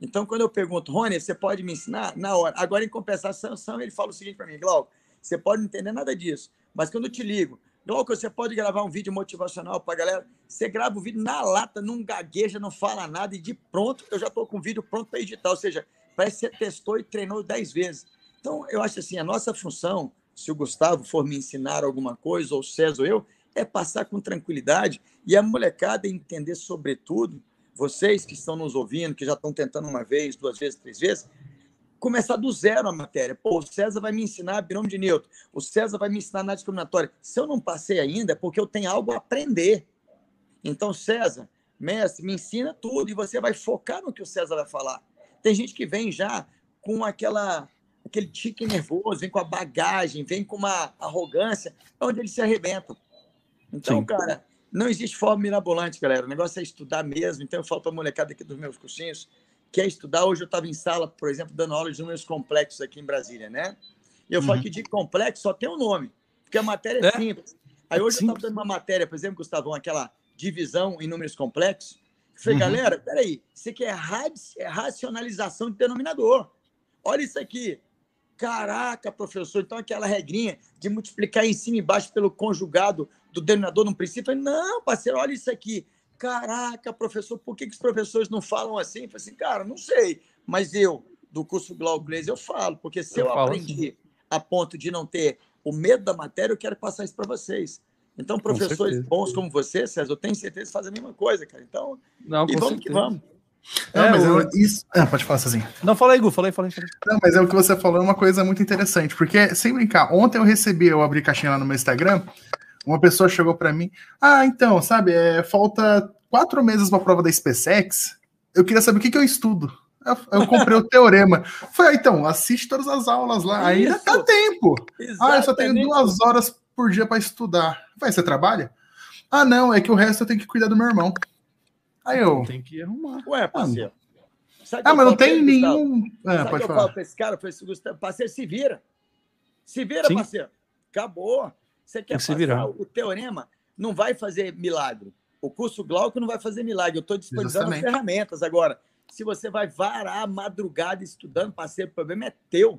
[SPEAKER 2] Então, quando eu pergunto, Rony, você pode me ensinar? Na hora. Agora, em compensação, ele fala o seguinte para mim, Glauco, você pode não entender nada disso, mas quando eu te ligo, Glauco, você pode gravar um vídeo motivacional para a galera? Você grava o vídeo na lata, não gagueja, não fala nada, e de pronto eu já estou com o vídeo pronto para editar. Ou seja, parece que você testou e treinou dez vezes. Então, eu acho assim, a nossa função, se o Gustavo for me ensinar alguma coisa, ou o César ou eu, é passar com tranquilidade e a molecada entender, sobretudo, vocês que estão nos ouvindo, que já estão tentando uma vez, duas vezes, três vezes, começar do zero a matéria. Pô, o César vai me ensinar binômio de Newton, o César vai me ensinar na discriminatória. Se eu não passei ainda, é porque eu tenho algo a aprender. Então, César, mestre, me ensina tudo e você vai focar no que o César vai falar. Tem gente que vem já com aquela aquele tique nervoso, vem com a bagagem, vem com uma arrogância, onde eles se arrebentam. Então, Sim. cara, não existe forma mirabolante, galera. O negócio é estudar mesmo. Então, eu falo para a molecada aqui dos meus cursinhos, quer estudar. Hoje eu estava em sala, por exemplo, dando aula de números complexos aqui em Brasília, né? E eu uhum. falo que de complexo só tem um nome, porque a matéria é, é simples. Aí hoje é eu estava dando uma matéria, por exemplo, Gustavão, aquela divisão em números complexos. Eu falei, uhum. galera, peraí, isso aqui é, é racionalização de denominador. Olha isso aqui. Caraca, professor, então aquela regrinha de multiplicar em cima e embaixo pelo conjugado do denominador no princípio. Não, parceiro, olha isso aqui. Caraca, professor, por que, que os professores não falam assim? Eu falei assim, cara, não sei, mas eu, do curso Glauclês, eu falo, porque se eu, eu aprendi assim. a ponto de não ter o medo da matéria, eu quero passar isso para vocês. Então, professores Com bons como você, César, eu tenho certeza que fazem a mesma coisa, cara. Então,
[SPEAKER 1] não, e vamos certeza. que vamos.
[SPEAKER 3] Não, é, mas eu, isso... Ah, pode falar sozinho.
[SPEAKER 1] Não, fala aí, Gu, falei, falei, falei.
[SPEAKER 3] Não, mas é o que você falou, é uma coisa muito interessante, porque, sem brincar, ontem eu recebi, eu abri caixinha lá no meu Instagram, uma pessoa chegou para mim, ah, então, sabe, é, falta quatro meses para a prova da SpaceX, eu queria saber o que, que eu estudo. Eu, eu comprei o teorema. Foi, ah, então, assiste todas as aulas lá, ainda dá tempo. Exatamente. Ah, eu só tenho duas horas por dia para estudar. Vai, você trabalha? Ah, não, é que o resto eu tenho que cuidar do meu irmão. Aí eu.
[SPEAKER 1] Tem que arrumar.
[SPEAKER 2] Ué, parceiro.
[SPEAKER 3] ah, mas não tem nenhum. É,
[SPEAKER 2] pode falar. Eu falo pra esse cara, pra esse Gustavo, parceiro, se vira. Se vira, Sim. parceiro. Acabou. Você quer passar virar. o teorema, não vai fazer milagre. O curso Glauco não vai fazer milagre. Eu estou disponibilizando as ferramentas. Agora, se você vai varar a madrugada estudando, parceiro, o problema é teu.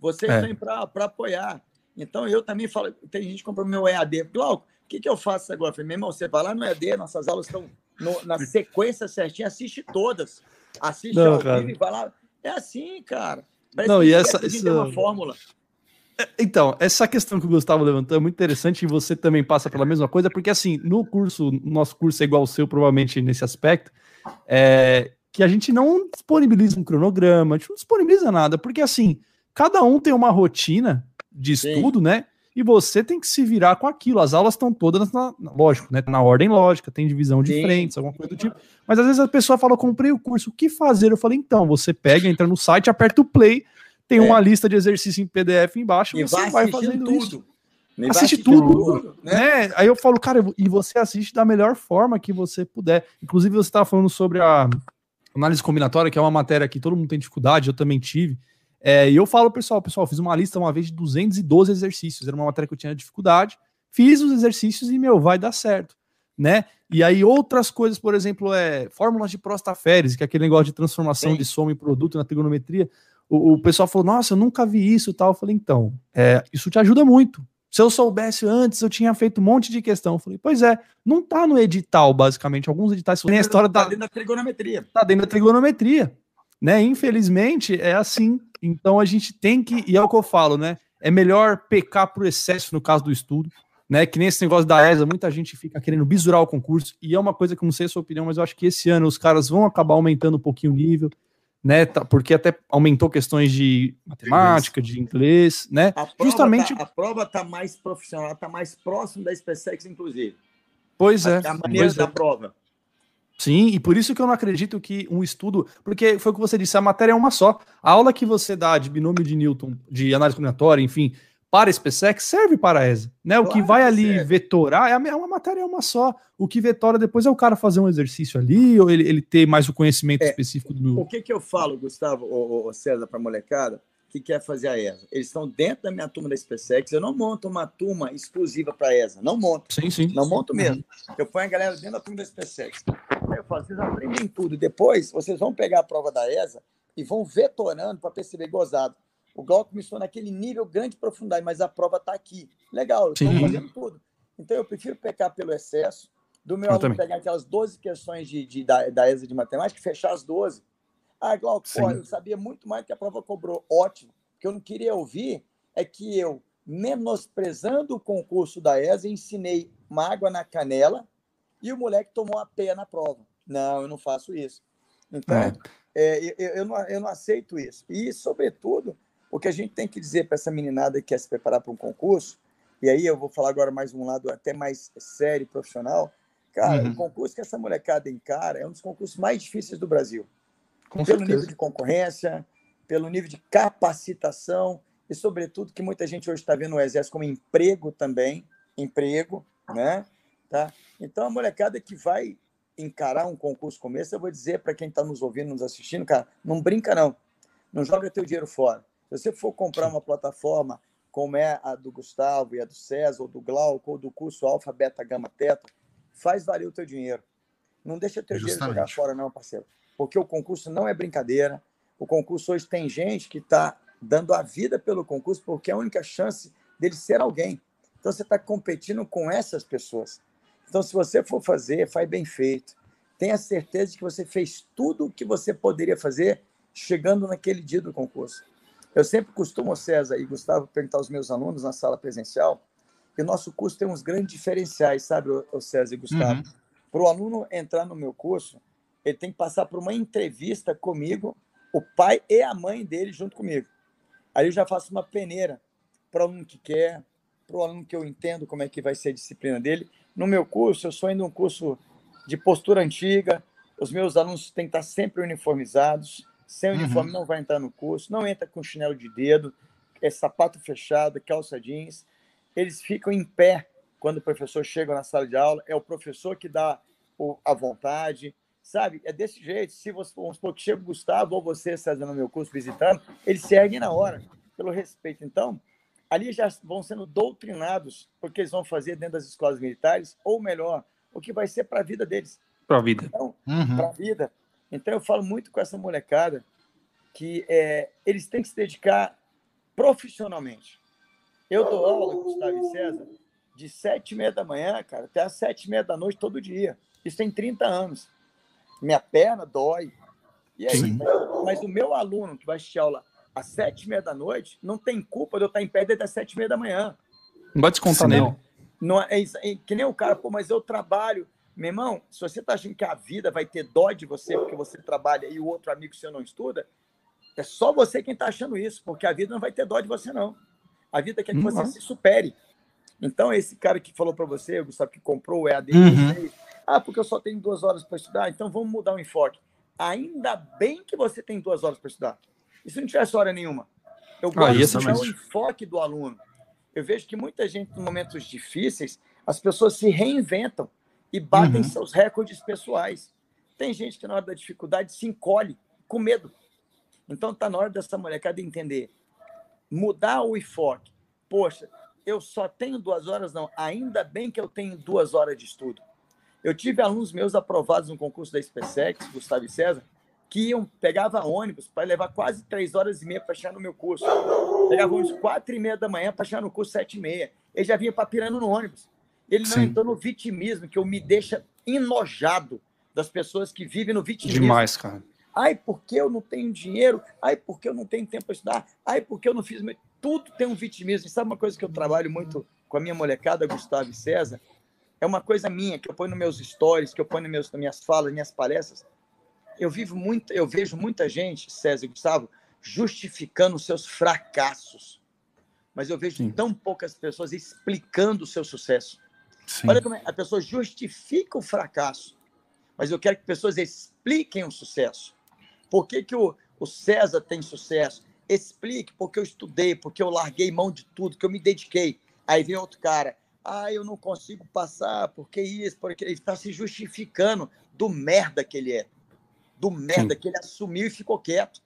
[SPEAKER 2] Vocês é. vêm para apoiar. Então, eu também falo, tem gente que comprou meu EAD. Glauco, o que, que eu faço agora? Eu falei, meu irmão, você vai lá no EAD, nossas aulas estão no, na sequência certinha, assiste todas. Assiste não, ao vivo e vai lá. É assim, cara.
[SPEAKER 1] Parece não, e essa, essa... uma fórmula. Então, essa questão que o Gustavo levantou é muito interessante e você também passa pela mesma coisa, porque assim, no curso, nosso curso é igual ao seu, provavelmente nesse aspecto, é que a gente não disponibiliza um cronograma, a gente não disponibiliza nada, porque assim, cada um tem uma rotina de estudo, Sim. né? E você tem que se virar com aquilo. As aulas estão todas, na, lógico, né? Na ordem lógica, tem divisão de Sim. frentes, alguma coisa do tipo. Mas às vezes a pessoa fala, comprei o curso, o que fazer? Eu falei, então, você pega, entra no site, aperta o play, tem é. uma lista de exercícios em PDF embaixo e você vai, fazendo tudo. Isso. assiste tudo, tudo né? né? Aí eu falo, cara, e você assiste da melhor forma que você puder. Inclusive, você estava falando sobre a análise combinatória, que é uma matéria que todo mundo tem dificuldade, eu também tive. É, e eu falo, pessoal, pessoal, fiz uma lista uma vez de 212 exercícios, era uma matéria que eu tinha dificuldade, fiz os exercícios e, meu, vai dar certo, né? E aí outras coisas, por exemplo, é fórmulas de prostaférese, que é aquele negócio de transformação Sim. de soma em produto na trigonometria, o, o pessoal falou, nossa, eu nunca vi isso tal. Eu falei, então, é, isso te ajuda muito. Se eu soubesse antes, eu tinha feito um monte de questão. Eu falei, pois é, não tá no edital, basicamente. Alguns editais
[SPEAKER 2] tem a história tá da. Tá dentro da trigonometria.
[SPEAKER 1] Tá dentro da trigonometria. Né? Infelizmente, é assim. Então a gente tem que, e é o que eu falo, né? É melhor pecar por excesso no caso do estudo, né? Que nem esse negócio da ESA, muita gente fica querendo bisurar o concurso, e é uma coisa que eu não sei a sua opinião, mas eu acho que esse ano os caras vão acabar aumentando um pouquinho o nível né? Tá, porque até aumentou questões de matemática, de inglês, né?
[SPEAKER 2] A Justamente tá, a prova está mais profissional, está mais próximo da SpaceX, inclusive.
[SPEAKER 1] Pois é.
[SPEAKER 2] A maneira da
[SPEAKER 1] é.
[SPEAKER 2] prova.
[SPEAKER 1] Sim, e por isso que eu não acredito que um estudo, porque foi o que você disse, a matéria é uma só. A aula que você dá de binômio de Newton, de análise combinatória, enfim, para SpaceX serve para a ESA. Né? Claro o que vai ali serve. vetorar é, é uma matéria é uma só. O que vetora depois é o cara fazer um exercício ali, ou ele, ele ter mais o conhecimento é, específico do.
[SPEAKER 2] O que, que eu falo, Gustavo, ou, César, para a molecada, que quer fazer a ESA? Eles estão dentro da minha turma da SpaceX. Eu não monto uma turma exclusiva para a ESA. Não monto.
[SPEAKER 1] Sim, sim.
[SPEAKER 2] Não monto mesmo. Eu ponho a galera dentro da turma da SpaceX. Eu falo, vocês aprendem tudo. Depois, vocês vão pegar a prova da ESA e vão vetorando para perceber gozado. O Glauco me estou naquele nível grande de profundidade, mas a prova está aqui. Legal, estou fazendo tudo. Então, eu prefiro pecar pelo excesso, do meu eu aluno também. pegar aquelas 12 questões de, de da, da, ESA de matemática e fechar as 12. Ah, Glauco, pô, eu sabia muito mais do que a prova cobrou. Ótimo. O que eu não queria ouvir é que eu, menosprezando o concurso da ESA, ensinei uma água na canela e o moleque tomou a pé na prova. Não, eu não faço isso. Então, é. É, eu, eu, não, eu não aceito isso. E, sobretudo, o que a gente tem que dizer para essa meninada que quer se preparar para um concurso, e aí eu vou falar agora mais um lado até mais sério, profissional, cara, uhum. o concurso que essa molecada encara é um dos concursos mais difíceis do Brasil. Com pelo certeza. nível de concorrência, pelo nível de capacitação e, sobretudo, que muita gente hoje está vendo o Exército como emprego também, emprego, né? Tá? Então, a molecada que vai encarar um concurso como esse, eu vou dizer para quem está nos ouvindo, nos assistindo, cara, não brinca não, não joga teu dinheiro fora. Se você for comprar uma plataforma como é a do Gustavo e a do César, ou do Glauco, ou do curso Alfa, Beta, Gama, Teta, faz valer o teu dinheiro. Não deixa teu Justamente. dinheiro jogar fora não, parceiro. Porque o concurso não é brincadeira. O concurso hoje tem gente que está dando a vida pelo concurso porque é a única chance dele ser alguém. Então você está competindo com essas pessoas. Então, se você for fazer, faz bem feito. Tenha certeza de que você fez tudo o que você poderia fazer chegando naquele dia do concurso. Eu sempre costumo, César e Gustavo, perguntar aos meus alunos na sala presencial, que o nosso curso tem uns grandes diferenciais, sabe, o César e Gustavo? Uhum. Para o aluno entrar no meu curso, ele tem que passar por uma entrevista comigo, o pai e a mãe dele junto comigo. Aí eu já faço uma peneira para o aluno que quer, para o aluno que eu entendo como é que vai ser a disciplina dele. No meu curso, eu sou ainda um curso de postura antiga, os meus alunos têm que estar sempre uniformizados, sem uhum. uniforme não vai entrar no curso, não entra com chinelo de dedo, é sapato fechado, calça jeans. Eles ficam em pé quando o professor chega na sala de aula, é o professor que dá a vontade, sabe? É desse jeito. Se você, vamos supor que chega o Gustavo ou você, César, no meu curso visitando, eles seguem na hora, pelo respeito. Então, ali já vão sendo doutrinados o que eles vão fazer dentro das escolas militares, ou melhor, o que vai ser para a vida deles.
[SPEAKER 1] Para a vida.
[SPEAKER 2] Então, uhum. para a vida. Então, eu falo muito com essa molecada que é, eles têm que se dedicar profissionalmente. Eu dou aula, Gustavo e César, de sete e meia da manhã, cara, até às sete e meia da noite todo dia. Isso tem 30 anos. Minha perna dói. E aí? Mas, mas, o meu aluno que vai assistir aula às sete e meia da noite, não tem culpa de eu estar em pé desde as sete e meia da manhã.
[SPEAKER 1] Não vai descontar nele.
[SPEAKER 2] Não, é, é, que nem o cara, pô, mas eu trabalho. Meu irmão, se você está achando que a vida vai ter dó de você porque você trabalha e o outro amigo seu não estuda, é só você quem está achando isso, porque a vida não vai ter dó de você, não. A vida quer que você se supere. Então, esse cara que falou para você, Gustavo, que comprou o EAD, uhum. ah, porque eu só tenho duas horas para estudar, então vamos mudar o enfoque. Ainda bem que você tem duas horas para estudar. E se não tivesse hora nenhuma? Eu gosto ah, de mudar o enfoque do aluno. Eu vejo que muita gente, em momentos difíceis, as pessoas se reinventam e batem uhum. seus recordes pessoais. Tem gente que, na hora da dificuldade, se encolhe com medo. Então, está na hora dessa molecada entender. Mudar o enfoque. Poxa, eu só tenho duas horas, não. Ainda bem que eu tenho duas horas de estudo. Eu tive alunos meus aprovados no concurso da SpaceX, Gustavo e César, que iam, pegava ônibus para levar quase três horas e meia para chegar no meu curso. Pegava ônibus quatro e meia da manhã para chegar no curso sete e meia. Ele já vinha papirando no ônibus. Ele não Sim. entrou no vitimismo, que eu me deixa enojado das pessoas que vivem no vitimismo.
[SPEAKER 1] Demais, cara.
[SPEAKER 2] Ai, porque eu não tenho dinheiro? Ai, porque eu não tenho tempo para estudar? Ai, porque eu não fiz... Tudo tem um vitimismo. E sabe uma coisa que eu trabalho muito com a minha molecada, Gustavo e César? É uma coisa minha, que eu ponho nos meus stories, que eu ponho nos meus, nas minhas falas, nas minhas palestras eu vivo muito, eu vejo muita gente, César e Gustavo, justificando seus fracassos. Mas eu vejo Sim. tão poucas pessoas explicando o seu sucesso. Sim. Olha como é, a pessoa justifica o fracasso, mas eu quero que pessoas expliquem o sucesso. Por que, que o, o César tem sucesso? Explique porque eu estudei, porque eu larguei mão de tudo, que eu me dediquei. Aí vem outro cara, ah, eu não consigo passar, porque isso, porque ele está se justificando do merda que ele é do merda Sim. que ele assumiu e ficou quieto.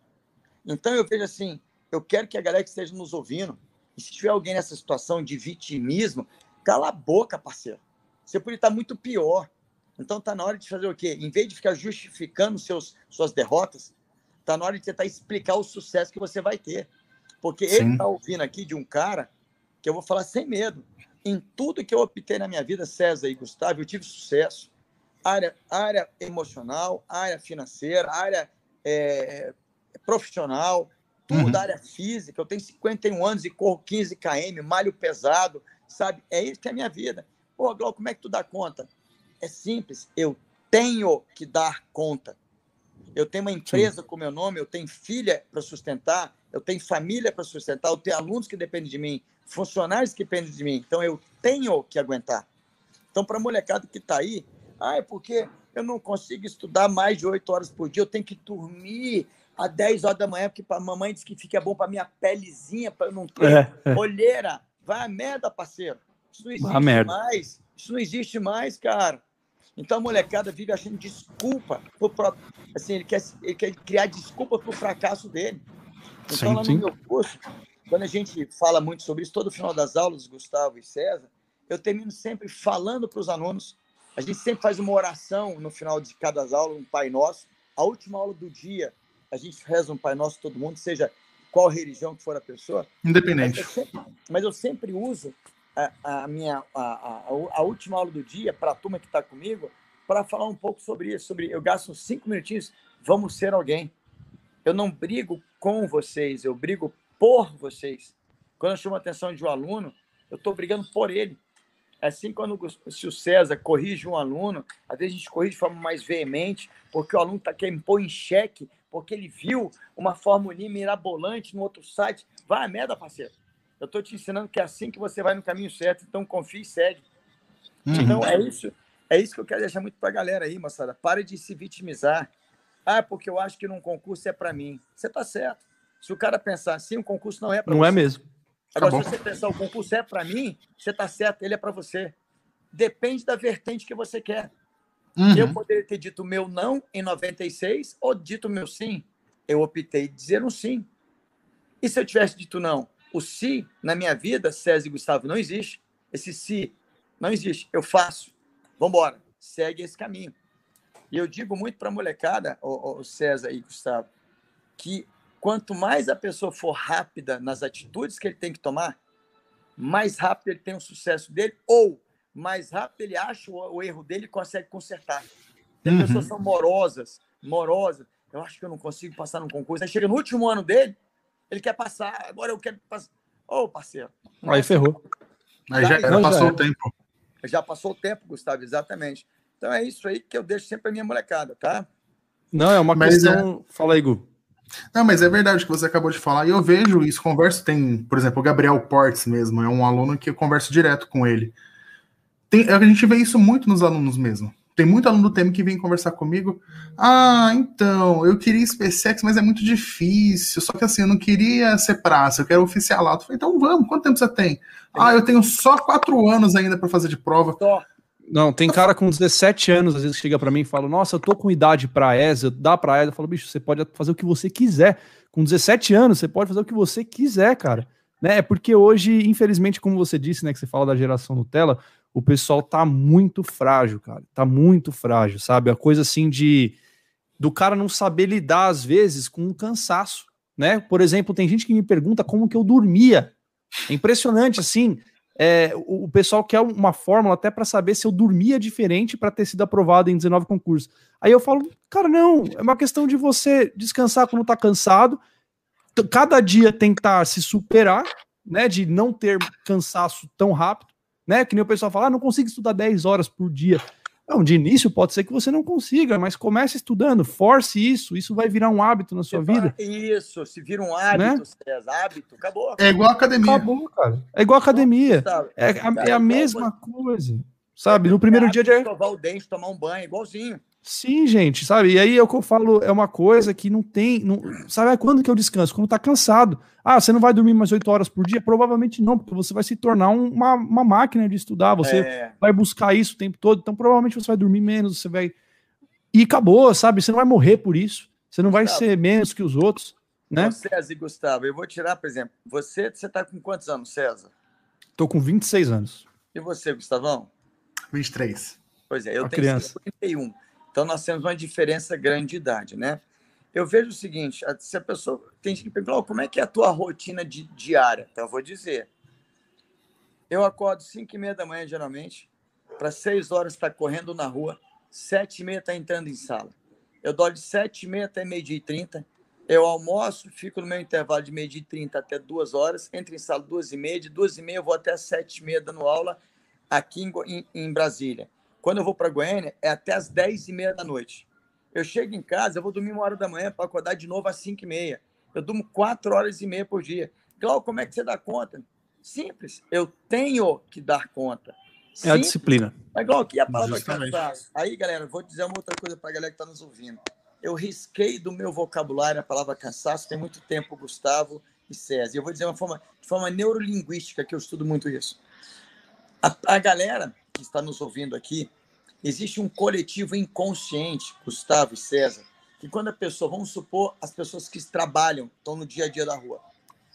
[SPEAKER 2] Então eu vejo assim, eu quero que a galera que esteja nos ouvindo, e se tiver alguém nessa situação de vitimismo, cala a boca, parceiro. Você pode estar muito pior. Então está na hora de fazer o quê? Em vez de ficar justificando seus, suas derrotas, está na hora de tentar explicar o sucesso que você vai ter. Porque Sim. ele está ouvindo aqui de um cara que eu vou falar sem medo. Em tudo que eu optei na minha vida, César e Gustavo, eu tive sucesso área, área emocional, área financeira, área é, profissional, tudo uhum. da área física. Eu tenho 51 anos e corro 15 km, malho pesado, sabe? É isso que é a minha vida. Pô, Glau, como é que tu dá conta? É simples, eu tenho que dar conta. Eu tenho uma empresa Sim. com meu nome, eu tenho filha para sustentar, eu tenho família para sustentar, eu tenho alunos que dependem de mim, funcionários que dependem de mim. Então eu tenho que aguentar. Então, para a molecada que está aí, ah, é porque eu não consigo estudar mais de oito horas por dia, eu tenho que dormir às 10 horas da manhã, porque a mamãe diz que fica bom para minha pelezinha, para eu não ter é, é. olheira. Vai a merda, parceiro. Isso não existe mais. Isso não existe mais, cara. Então a molecada vive achando desculpa pro próprio. Assim, ele quer, ele quer criar desculpa pro fracasso dele. Então, sim, lá no sim. meu curso, quando a gente fala muito sobre isso, todo final das aulas, Gustavo e César, eu termino sempre falando para os alunos. A gente sempre faz uma oração no final de cada aula, um Pai Nosso. A última aula do dia, a gente reza um Pai Nosso todo mundo, seja qual religião que for a pessoa.
[SPEAKER 3] Independente.
[SPEAKER 2] Mas eu sempre, mas eu sempre uso a, a minha a, a, a, última aula do dia para a turma que está comigo para falar um pouco sobre isso. Sobre, eu gasto cinco minutinhos, vamos ser alguém. Eu não brigo com vocês, eu brigo por vocês. Quando eu chamo a atenção de um aluno, eu estou brigando por ele. É assim, quando se o César corrige um aluno, às vezes a gente corrige de forma mais veemente, porque o aluno tá, quer impor em xeque, porque ele viu uma fórmula mirabolante no outro site. Vai a merda, parceiro. Eu estou te ensinando que é assim que você vai no caminho certo, então confie e segue. Uhum. Então, é isso, é isso que eu quero deixar muito para a galera aí, moçada. Pare de se vitimizar. Ah, porque eu acho que num concurso é para mim. Você está certo. Se o cara pensar assim, o concurso não é para
[SPEAKER 1] você. Não é mesmo.
[SPEAKER 2] Agora, tá se você pensar o concurso é para mim, você está certo, ele é para você. Depende da vertente que você quer. Uhum. Eu poderia ter dito meu não em 96 ou dito meu sim. Eu optei de dizer um sim. E se eu tivesse dito não? O sim na minha vida, César e Gustavo, não existe. Esse sim não existe. Eu faço. Vamos embora. Segue esse caminho. E eu digo muito para a molecada, o César e Gustavo, que quanto mais a pessoa for rápida nas atitudes que ele tem que tomar, mais rápido ele tem o sucesso dele, ou mais rápido ele acha o, o erro dele e consegue consertar. Tem uhum. pessoas que são morosas, morosas. Eu acho que eu não consigo passar num concurso. Aí chega no último ano dele, ele quer passar, agora eu quero passar. Ô, oh, parceiro.
[SPEAKER 1] Aí ferrou.
[SPEAKER 3] Aí já, já passou já o tempo.
[SPEAKER 2] Já passou o tempo, Gustavo, exatamente. Então é isso aí que eu deixo sempre a minha molecada, tá?
[SPEAKER 1] Não, é uma Mas questão. É... Fala aí, Gu.
[SPEAKER 3] Não, mas é verdade o que você acabou de falar, e eu vejo isso, converso, tem, por exemplo, o Gabriel Portes mesmo, é um aluno que eu converso direto com ele. Tem, a gente vê isso muito nos alunos mesmo. Tem muito aluno do TEM que vem conversar comigo. Ah, então, eu queria SpaceX, mas é muito difícil. Só que assim, eu não queria ser praça, eu quero oficialato. Eu falei, então vamos, quanto tempo você tem? Ah, eu tenho só quatro anos ainda para fazer de prova.
[SPEAKER 1] Não, tem cara com 17 anos, às vezes, chega para mim e fala: Nossa, eu tô com idade pra ESA, dá pra ESA. Eu falo, bicho, você pode fazer o que você quiser. Com 17 anos, você pode fazer o que você quiser, cara. Né? É porque hoje, infelizmente, como você disse, né, que você fala da geração Nutella, o pessoal tá muito frágil, cara. Tá muito frágil, sabe? A coisa assim de do cara não saber lidar, às vezes, com um cansaço, né? Por exemplo, tem gente que me pergunta como que eu dormia. É impressionante, assim é, o, o, pessoal quer uma fórmula até para saber se eu dormia diferente para ter sido aprovado em 19 concursos. Aí eu falo, cara, não, é uma questão de você descansar quando tá cansado, cada dia tentar se superar, né, de não ter cansaço tão rápido, né, que nem o pessoal fala, ah, não consigo estudar 10 horas por dia. Não, de início pode ser que você não consiga, mas comece estudando, force isso, isso vai virar um hábito na sua vida.
[SPEAKER 2] Isso, se vira um hábito, né? César, hábito, acabou.
[SPEAKER 3] É igual academia.
[SPEAKER 1] Acabou, cara. É igual academia. É, a, é a mesma coisa. Sabe, no primeiro dia de.
[SPEAKER 2] Escovar o dente, tomar um banho, igualzinho.
[SPEAKER 1] Sim, gente, sabe? E aí é o que eu falo, é uma coisa que não tem. Não, sabe quando que eu descanso? Quando tá cansado. Ah, você não vai dormir mais oito horas por dia? Provavelmente não, porque você vai se tornar um, uma, uma máquina de estudar, você é. vai buscar isso o tempo todo, então provavelmente você vai dormir menos, você vai. E acabou, sabe? Você não vai morrer por isso. Você não vai Gustavo. ser menos que os outros. Né?
[SPEAKER 2] César e Gustavo, eu vou tirar, por exemplo, você, você tá com quantos anos, César?
[SPEAKER 1] Tô com 26 anos.
[SPEAKER 2] E você, Gustavão?
[SPEAKER 3] 23.
[SPEAKER 2] Pois é, eu tenho criança. 51. Então, nós temos uma diferença grande de idade, né? Eu vejo o seguinte, se a pessoa tem que perguntar, oh, como é que é a tua rotina de, diária? Então, eu vou dizer. Eu acordo 5 e meia da manhã, geralmente, para 6 horas estar tá correndo na rua, 7 e meia estar tá entrando em sala. Eu dou de 7 e meia até meio-dia e 30. Eu almoço, fico no meu intervalo de meio-dia e 30 até 2 horas, entro em sala 2 e meia, de 2 e meia eu vou até 7 e meia dando aula aqui em, em, em Brasília. Quando eu vou para Goiânia, é até as 10 e meia da noite. Eu chego em casa, eu vou dormir uma hora da manhã para acordar de novo às 5 e meia. Eu durmo quatro horas e meia por dia. Cláudio, como é que você dá conta? Simples. Eu tenho que dar conta.
[SPEAKER 1] É a disciplina.
[SPEAKER 2] Mas, Glauco, e a palavra
[SPEAKER 3] Justamente.
[SPEAKER 2] cansaço? Aí, galera, vou dizer uma outra coisa para a galera que está nos ouvindo. Eu risquei do meu vocabulário a palavra cansaço tem muito tempo, Gustavo e César. E eu vou dizer uma forma, de forma neurolinguística, que eu estudo muito isso. A, a galera que está nos ouvindo aqui, existe um coletivo inconsciente, Gustavo e César, que quando a pessoa, vamos supor, as pessoas que trabalham, estão no dia a dia da rua.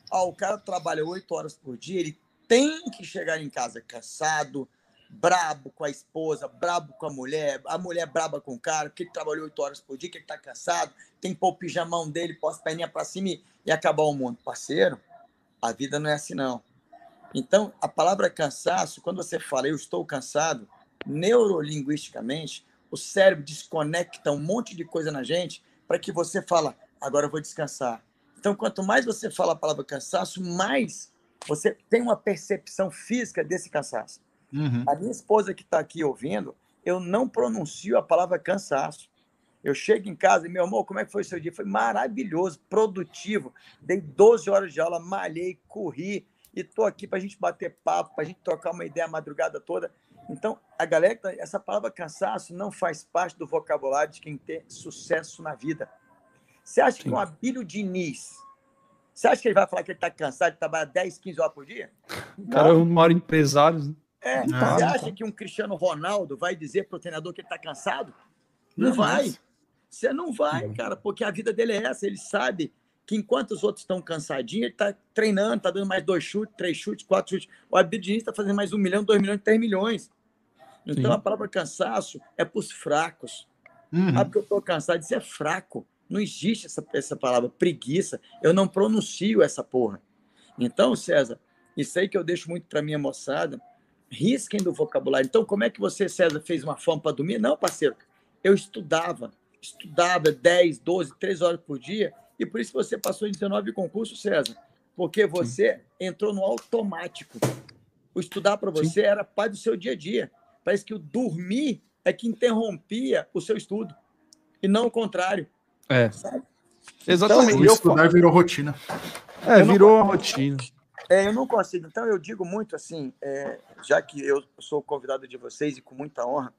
[SPEAKER 2] Ah, o cara trabalha oito horas por dia, ele tem que chegar em casa cansado, brabo com a esposa, brabo com a mulher, a mulher braba com o cara, porque ele trabalhou oito horas por dia, que ele tá cansado, tem que pôr o pijamão dele, pôr as perninhas para cima e, e acabar o mundo. Parceiro, a vida não é assim, não. Então, a palavra cansaço, quando você fala eu estou cansado, neurolinguisticamente, o cérebro desconecta um monte de coisa na gente para que você fala, agora eu vou descansar. Então, quanto mais você fala a palavra cansaço, mais você tem uma percepção física desse cansaço.
[SPEAKER 3] Uhum.
[SPEAKER 2] A minha esposa que está aqui ouvindo, eu não pronuncio a palavra cansaço. Eu chego em casa e, meu amor, como é que foi o seu dia? Foi maravilhoso, produtivo. Dei 12 horas de aula, malhei, corri e estou aqui para a gente bater papo, para a gente trocar uma ideia a madrugada toda. Então, a galera, tá- essa palavra cansaço não faz parte do vocabulário de quem tem sucesso na vida. Você acha que um Abílio Diniz, você acha que ele vai falar que ele está cansado de trabalhar 10, 15 horas por dia?
[SPEAKER 1] O cara é um maior empresário. né?
[SPEAKER 2] É,
[SPEAKER 3] Ah,
[SPEAKER 2] você
[SPEAKER 3] tá.
[SPEAKER 2] acha que um Cristiano Ronaldo vai dizer para o treinador que ele está cansado? Não
[SPEAKER 3] Jamais.
[SPEAKER 2] vai. Você não vai, cara, porque a vida dele é essa. Ele sabe que enquanto os outros estão cansadinhos, ele está treinando, está dando mais dois chutes, três chutes, quatro chutes. O Abel Diniz está fazendo mais um milhão, dois milhões, três milhões. Então
[SPEAKER 1] Sim.
[SPEAKER 2] a palavra cansaço é para os fracos.
[SPEAKER 3] Uhum.
[SPEAKER 2] Ah, porque eu estou cansado. Isso é fraco. Não existe essa, essa palavra preguiça. Eu não pronuncio essa porra. Então, César, isso aí que eu deixo muito para minha moçada, risquem do vocabulário. Então, como é que você, César, fez uma fama para dormir? Não, parceiro. Eu estudava. Estudava 10, 12, 13 horas por dia. E por isso que você passou em 19 concursos, César. Porque você entrou no automático. O estudar para você era parte do seu dia a dia. Parece que o dormir é que interrompia o seu estudo. E não o contrário.
[SPEAKER 1] É,
[SPEAKER 2] Sabe?
[SPEAKER 1] exatamente.
[SPEAKER 2] Então,
[SPEAKER 3] O
[SPEAKER 2] eu
[SPEAKER 3] estudar virou rotina.
[SPEAKER 1] É,
[SPEAKER 2] eu não-
[SPEAKER 1] virou a rotina.
[SPEAKER 2] É, eu não consigo. Então, eu digo muito assim, é, já que eu sou convidado de vocês e com muita honra,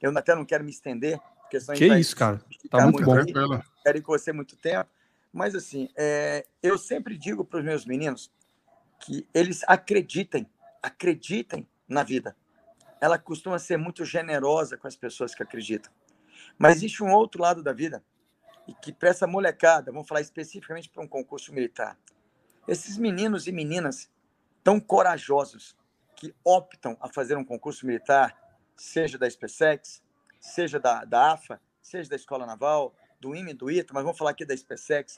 [SPEAKER 2] eu até não quero me estender,
[SPEAKER 1] Que isso, cara. Tá muito bom.
[SPEAKER 2] aqui,
[SPEAKER 3] Tranquilo.
[SPEAKER 2] quero ir com você muito tempo. Mas, assim, é, eu sempre digo para os meus meninos que eles acreditem, acreditem na vida. Ela costuma ser muito generosa com as pessoas que acreditam. Mas existe um outro lado da vida, e que para essa molecada, vamos falar especificamente para um concurso militar, esses meninos e meninas tão corajosos que optam a fazer um concurso militar, seja da SpaceX, seja da, da AFA, seja da Escola Naval, do IME, do ITA, mas vamos falar aqui da SpaceX,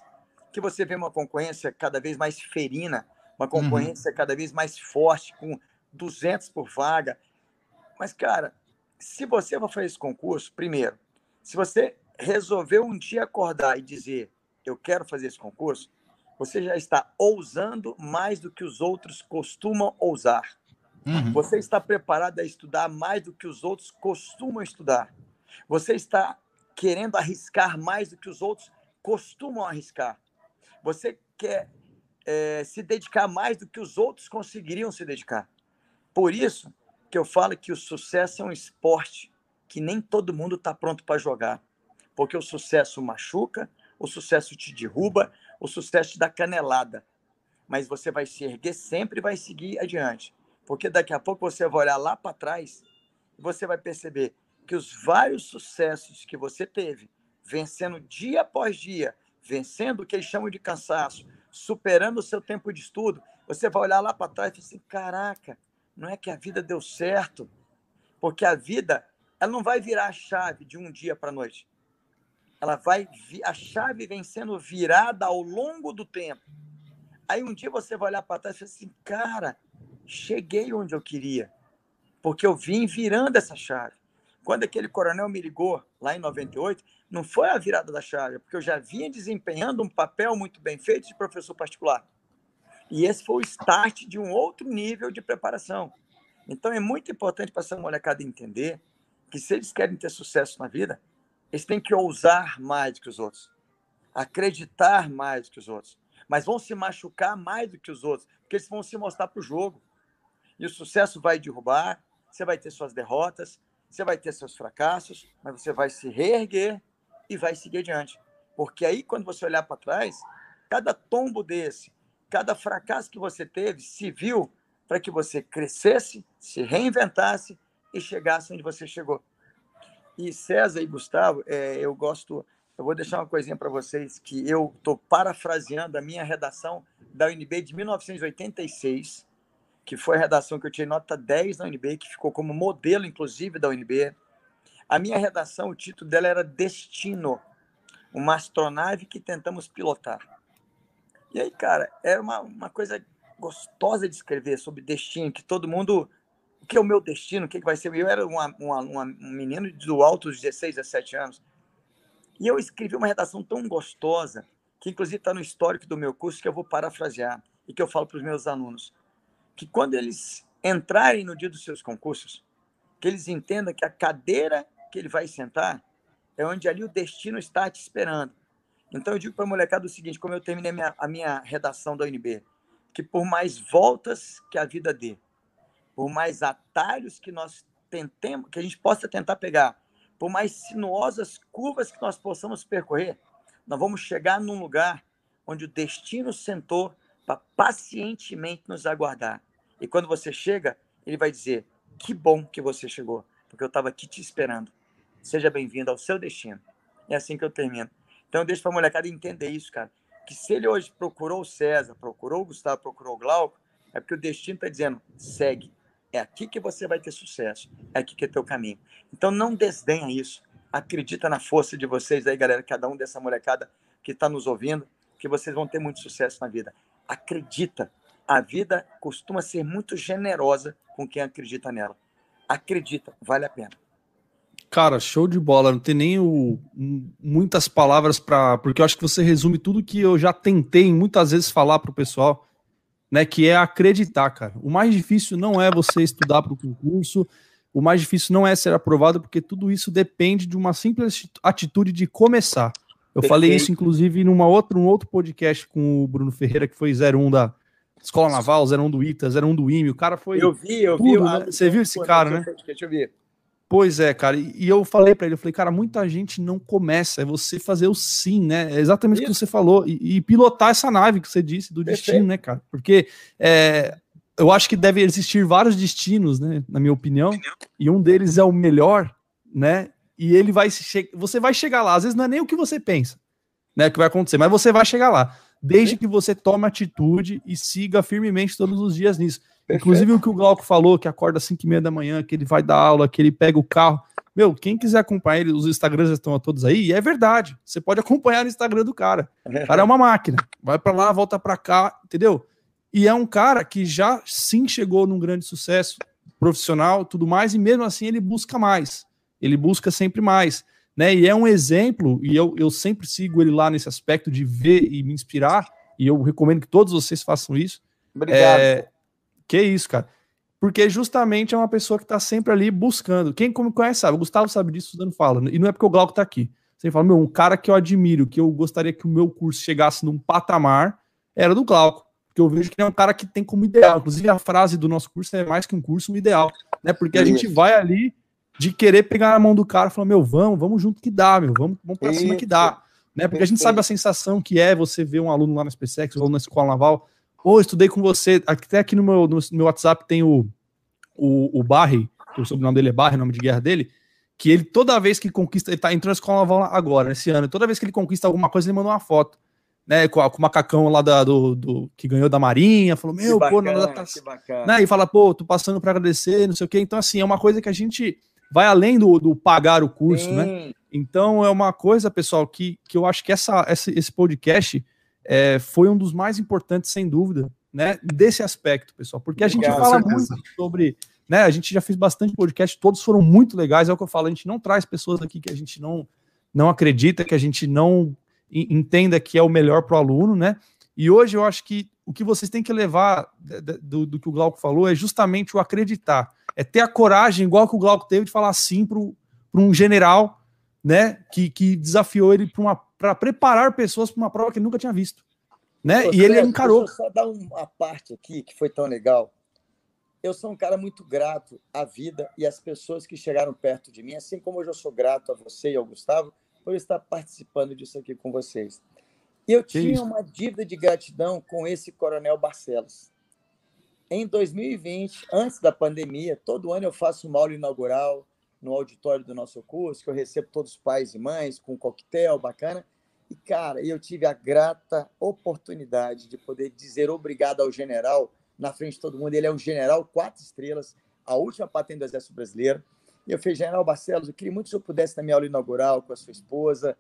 [SPEAKER 2] que você vê uma concorrência cada vez mais ferina, uma concorrência cada vez mais forte, com 200 por vaga. Mas, cara, se você for fazer esse concurso, primeiro, se você resolveu um dia acordar e dizer, eu quero fazer esse concurso, você já está ousando mais do que os outros costumam ousar.
[SPEAKER 3] Uhum.
[SPEAKER 2] Você está preparado a estudar mais do que os outros costumam estudar. Você está querendo arriscar mais do que os outros costumam arriscar. Você quer eh, se dedicar mais do que os outros conseguiriam se dedicar. Por isso que eu falo que o sucesso é um esporte que nem todo mundo está pronto para jogar. Porque o sucesso machuca, o sucesso te derruba, o sucesso te dá canelada. Mas você vai se erguer sempre e vai seguir adiante. Porque daqui a pouco você vai olhar lá para trás e você vai perceber que os vários sucessos que você teve, vencendo dia após dia, vencendo o que eles chamam de cansaço, superando o seu tempo de estudo, você vai olhar lá para trás e assim: caraca, não é que a vida deu certo? Porque a vida, ela não vai virar a chave de um dia para a noite. Ela vai, a chave vem sendo virada ao longo do tempo. Aí um dia você vai olhar para trás e assim: cara, cheguei onde eu queria, porque eu vim virando essa chave. Quando aquele coronel me ligou, lá em 98, não foi a virada da chave, porque eu já vinha desempenhando um papel muito bem feito de professor particular. E esse foi o start de um outro nível de preparação. Então é muito importante para essa molecada entender que se eles querem ter sucesso na vida, Eles têm que ousar mais do que os outros, acreditar mais do que os outros, mas vão se machucar mais do que os outros, porque eles vão se mostrar para o jogo. E o sucesso vai derrubar, você vai ter suas derrotas, você vai ter seus fracassos, mas você vai se reerguer e vai seguir adiante. Porque aí, quando você olhar para trás, cada tombo desse, cada fracasso que você teve, se viu para que você crescesse, se reinventasse e chegasse onde você chegou. E César e Gustavo, é, eu gosto, eu vou deixar uma coisinha para vocês que eu estou parafraseando a minha redação da UNB de 1986, que foi a redação que eu tirei nota 10 na UNB, que ficou como modelo, inclusive, da UNB. A minha redação, o título dela era Destino, uma astronave que tentamos pilotar. E aí, cara, era uma, uma coisa gostosa de escrever sobre destino, que todo mundo. O que é o meu destino? O que, é que vai ser? Eu era uma, uma, uma, um menino do alto dos 16, 17 anos. E eu escrevi uma redação tão gostosa, que inclusive está no histórico do meu curso, que eu vou parafrasear e que eu falo para os meus alunos. Que quando eles entrarem no dia dos seus concursos, que eles entendam que a cadeira que ele vai sentar é onde ali o destino está te esperando. Então eu digo para a molecada o seguinte, como eu terminei a minha, a minha redação da UNB, que por mais voltas que a vida dê, por mais atalhos que nós tentemos, que a gente possa tentar pegar, por mais sinuosas curvas que nós possamos percorrer, nós vamos chegar num lugar onde o destino sentou para pacientemente nos aguardar. E quando você chega, ele vai dizer: Que bom que você chegou, porque eu estava aqui te esperando. Seja bem-vindo ao seu destino. É assim que eu termino. Então, eu deixo para a molecada entender isso, cara. Que se ele hoje procurou o César, procurou o Gustavo, procurou o Glauco, é porque o destino está dizendo: segue. É aqui que você vai ter sucesso. É aqui que é teu caminho. Então, não desdenha isso. Acredita na força de vocês aí, galera, cada um dessa molecada que está nos ouvindo, que vocês vão ter muito sucesso na vida. Acredita. A vida costuma ser muito generosa com quem acredita nela. Acredita, vale a pena.
[SPEAKER 1] Cara, show de bola. Não tem nem o, muitas palavras para, porque eu acho que você resume tudo que eu já tentei muitas vezes falar para o pessoal, né? Que é acreditar, cara. O mais difícil não é você estudar para o concurso. O mais difícil não é ser aprovado, porque tudo isso depende de uma simples atitude de começar. Eu Perfeito. falei isso, inclusive, numa outra, um outro podcast com o Bruno Ferreira, que foi 01 da Escola Naval, 01 do ITA, 01 do IME. O cara foi.
[SPEAKER 2] Eu vi, eu tudo,
[SPEAKER 1] vi. Né? Você viu esse cara, né? Deixa eu ver. Pois é, cara. E eu falei para ele, eu falei, cara, muita gente não começa, é você fazer o sim, né? É exatamente o que você falou. E, e, pilotar essa nave que você disse do Perfeito. destino, né, cara? Porque é, eu acho que deve existir vários destinos, né? Na minha opinião. E um deles é o melhor, né? E ele vai você vai chegar lá. Às vezes não é nem o que você pensa, né? Que vai acontecer, mas você vai chegar lá. Desde que você tome atitude e siga firmemente todos os dias nisso. Perfeito. Inclusive o que o Glauco falou, que acorda às 5 e meia da manhã, que ele vai dar aula, que ele pega o carro. Meu, quem quiser acompanhar ele, os Instagrams já estão todos aí, e é verdade. Você pode acompanhar no Instagram do cara. O cara é uma máquina. Vai para lá, volta para cá, entendeu? E é um cara que já sim chegou num grande sucesso profissional, tudo mais, e mesmo assim ele busca mais. Ele busca sempre mais. Né? E é um exemplo, e eu, eu sempre sigo ele lá nesse aspecto de ver e me inspirar, e eu recomendo que todos vocês façam isso.
[SPEAKER 2] Obrigado. É,
[SPEAKER 1] que isso, cara. Porque justamente é uma pessoa que está sempre ali buscando. Quem como conhece sabe, o Gustavo sabe disso, estudando fala. E não é porque o Glauco está aqui. Você fala, meu, um cara que eu admiro, que eu gostaria que o meu curso chegasse num patamar, era do Glauco. Porque eu vejo que ele é um cara que tem como ideal. Inclusive, a frase do nosso curso é mais que um curso, um ideal. Né? Porque a gente vai ali de querer pegar na mão do cara e falar, meu, vamos, vamos junto que dá, meu, vamos, vamos pra cima que dá. Né? Porque a gente sabe a sensação que é você ver um aluno lá na SpaceX, ou na escola naval, ou estudei com você, até aqui no meu, no meu WhatsApp tem o, o, o Barry, que o sobrenome dele é Barry, o nome de guerra dele, que ele toda vez que conquista, ele tá entrando na escola naval agora, esse ano, toda vez que ele conquista alguma coisa, ele manda uma foto, né, com, com o macacão lá da, do, do, que ganhou da Marinha, falou, meu, que pô, bacana, tá, né, e fala, pô, tô passando para agradecer, não sei o quê, então assim, é uma coisa que a gente vai além do, do pagar o curso, né? Sim. né? Então é uma coisa, pessoal, que, que eu acho que essa, essa esse podcast é, foi um dos mais importantes, sem dúvida, né? Desse aspecto, pessoal, porque a gente fala muito sobre, né? A gente já fez bastante podcast, todos foram muito legais, é o que eu falo, a gente não traz pessoas aqui que a gente não não acredita, que a gente não entenda que é o melhor para o aluno, né? E hoje eu acho que o que vocês têm que levar do, do que o Glauco falou é justamente o acreditar. É ter a coragem, igual que o Glauco teve, de falar sim para um general né? Que, que desafiou ele para preparar pessoas para uma prova que ele nunca tinha visto. Né? e ele encarou.
[SPEAKER 2] Deixa eu só dar uma parte aqui que foi tão legal. Eu sou um cara muito grato à vida e às pessoas que chegaram perto de mim, assim como eu já sou grato a você e ao Gustavo por estar participando disso aqui com vocês. E eu que tinha isso? uma dívida de gratidão com esse Coronel Barcelos. Em 2020, antes da pandemia, todo ano eu faço uma aula inaugural no auditório do nosso curso, que eu recebo todos os pais e mães com um coquetel bacana. E, cara, eu tive a grata oportunidade de poder dizer obrigado ao general na frente de todo mundo. Ele é um general quatro estrelas, a última patente do Exército Brasileiro. E eu falei, General Barcelos, eu queria muito que senhor pudesse na minha aula inaugural com a sua esposa.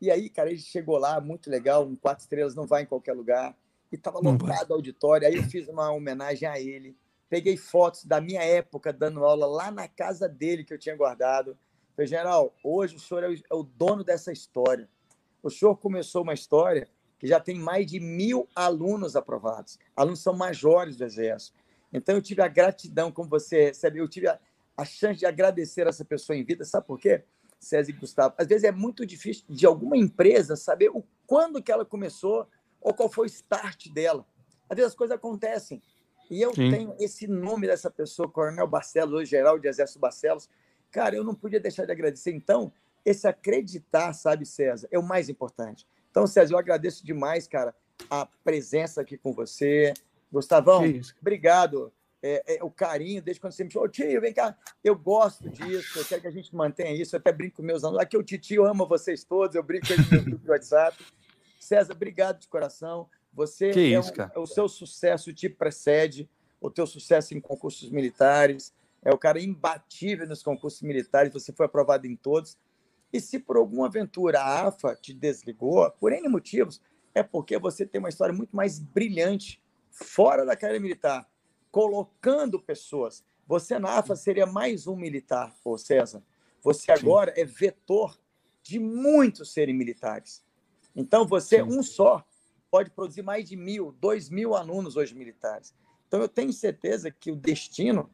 [SPEAKER 2] E aí, cara, ele chegou lá, muito legal, um quatro estrelas não vai em qualquer lugar. E estava lotado o auditório. Aí eu fiz uma homenagem a ele. Peguei fotos da minha época dando aula lá na casa dele que eu tinha guardado. Falei, General, hoje o senhor é o dono dessa história. O senhor começou uma história que já tem mais de mil alunos aprovados. Alunos são majores do Exército. Então, eu tive a gratidão, como você recebe, eu tive a, a chance de agradecer essa pessoa em vida. Sabe por quê? César e Gustavo. Às vezes é muito difícil de alguma empresa saber o quando que ela começou ou qual foi o start dela. Às vezes as coisas acontecem. E eu Sim. tenho esse nome dessa pessoa, Coronel Barcelos, hoje geral de Exército Barcelos. Cara, eu não podia deixar de agradecer. Então, esse acreditar, sabe, César, é o mais importante. Então, César, eu agradeço demais, cara, a presença aqui com você. Gustavão, obrigado. É, é, o carinho, desde quando você me falou, tio, vem cá, eu gosto disso, eu quero que a gente mantenha isso, eu até brinco com meus alunos, aqui o tio ama vocês todos, eu brinco com eles no WhatsApp. César, obrigado de coração. Você
[SPEAKER 1] que
[SPEAKER 2] é,
[SPEAKER 1] isso,
[SPEAKER 2] um, é o seu sucesso te precede, o teu sucesso em concursos militares, é o cara imbatível nos concursos militares, você foi aprovado em todos. E se por alguma aventura a AFA te desligou, por N motivos, é porque você tem uma história muito mais brilhante fora da carreira militar, colocando pessoas. Você na AFA seria mais um militar, ô César. Você agora Sim. é vetor de muitos serem militares. Então, você, Sim. um só, pode produzir mais de mil, dois mil alunos hoje militares. Então, eu tenho certeza que o destino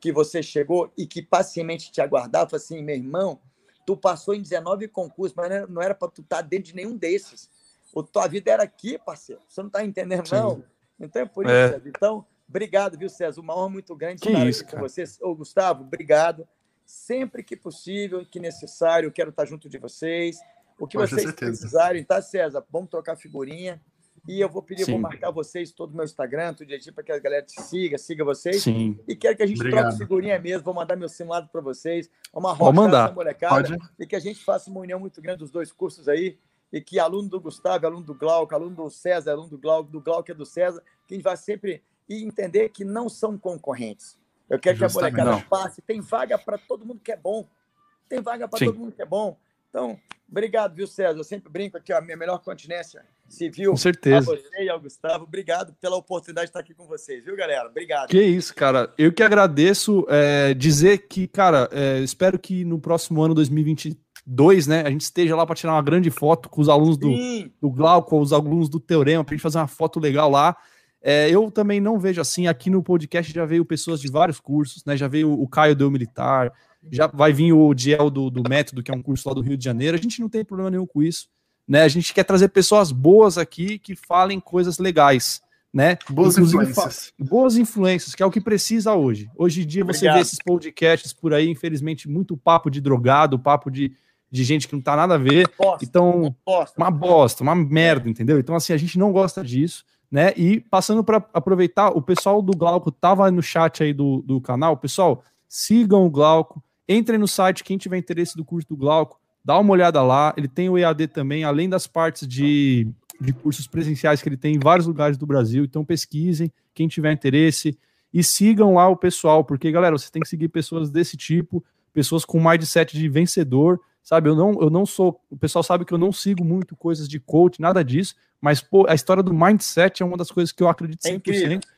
[SPEAKER 2] que você chegou e que pacientemente te aguardava, assim, meu irmão, tu passou em 19 concursos, mas não era para tu estar tá dentro de nenhum desses. O tua vida era aqui, parceiro. Você não está entendendo, Sim. não? Então é por isso, é. Então, obrigado, viu, César? Uma honra muito grande
[SPEAKER 1] que estar isso, aqui
[SPEAKER 2] com vocês. Ô, Gustavo, obrigado. Sempre que possível, que necessário, eu quero estar junto de vocês. O que Pode vocês precisarem, tá, César? Vamos trocar figurinha. E eu vou pedir, Sim. vou marcar vocês todo o meu Instagram, tudo direitinho, para que a galera te siga, siga vocês.
[SPEAKER 1] Sim.
[SPEAKER 2] E quero que a gente Obrigado. troque figurinha mesmo. Vou mandar meu simulado para vocês. Uma
[SPEAKER 1] roda mandar.
[SPEAKER 2] molecada. Pode. E que a gente faça uma união muito grande dos dois cursos aí. E que aluno do Gustavo, aluno do Glauco, aluno do César, aluno do Glauco, do Glauco é do César, que a gente vai sempre entender que não são concorrentes. Eu quero Justamente. que a molecada não. passe. Tem vaga para todo mundo que é bom. Tem vaga para todo mundo que é bom. Então, obrigado, viu, César? Eu sempre brinco aqui, a minha melhor continência civil.
[SPEAKER 1] Com certeza.
[SPEAKER 2] A você e ao Gustavo. Obrigado pela oportunidade de estar aqui com vocês, viu, galera? Obrigado.
[SPEAKER 1] Que isso, cara. Eu que agradeço. É, dizer que, cara, é, espero que no próximo ano, 2022, né, a gente esteja lá para tirar uma grande foto com os alunos do, do Glauco, os alunos do Teorema, para a gente fazer uma foto legal lá. É, eu também não vejo assim. Aqui no podcast já veio pessoas de vários cursos, né? Já veio o Caio do Militar, já vai vir o Diel do, do Método, que é um curso lá do Rio de Janeiro. A gente não tem problema nenhum com isso. Né? A gente quer trazer pessoas boas aqui que falem coisas legais. Né?
[SPEAKER 3] Boas Inclusive, influências.
[SPEAKER 1] Boas influências, que é o que precisa hoje. Hoje em dia você Obrigado. vê esses podcasts por aí, infelizmente, muito papo de drogado, papo de, de gente que não tá nada a ver. Bosta, então, uma bosta. uma bosta, uma merda, entendeu? Então, assim, a gente não gosta disso, né? E passando para aproveitar, o pessoal do Glauco tava no chat aí do, do canal. Pessoal, sigam o Glauco, Entrem no site, quem tiver interesse do curso do Glauco, dá uma olhada lá. Ele tem o EAD também, além das partes de, de cursos presenciais que ele tem em vários lugares do Brasil. Então pesquisem, quem tiver interesse, e sigam lá o pessoal, porque, galera, você tem que seguir pessoas desse tipo, pessoas com mindset de vencedor, sabe? Eu não, eu não sou. O pessoal sabe que eu não sigo muito coisas de coach, nada disso, mas pô, a história do mindset é uma das coisas que eu acredito 100%. É.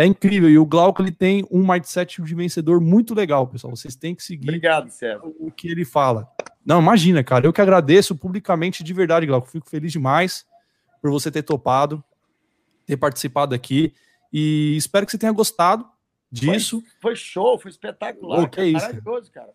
[SPEAKER 1] É incrível. E o Glauco ele tem um mindset de vencedor muito legal, pessoal. Vocês têm que seguir
[SPEAKER 2] Obrigado,
[SPEAKER 1] o que ele fala. Não, imagina, cara. Eu que agradeço publicamente de verdade, Glauco. Fico feliz demais por você ter topado, ter participado aqui. E espero que você tenha gostado disso.
[SPEAKER 2] Foi, foi show, foi espetacular.
[SPEAKER 1] Oh, que é isso,
[SPEAKER 2] Maravilhoso, cara.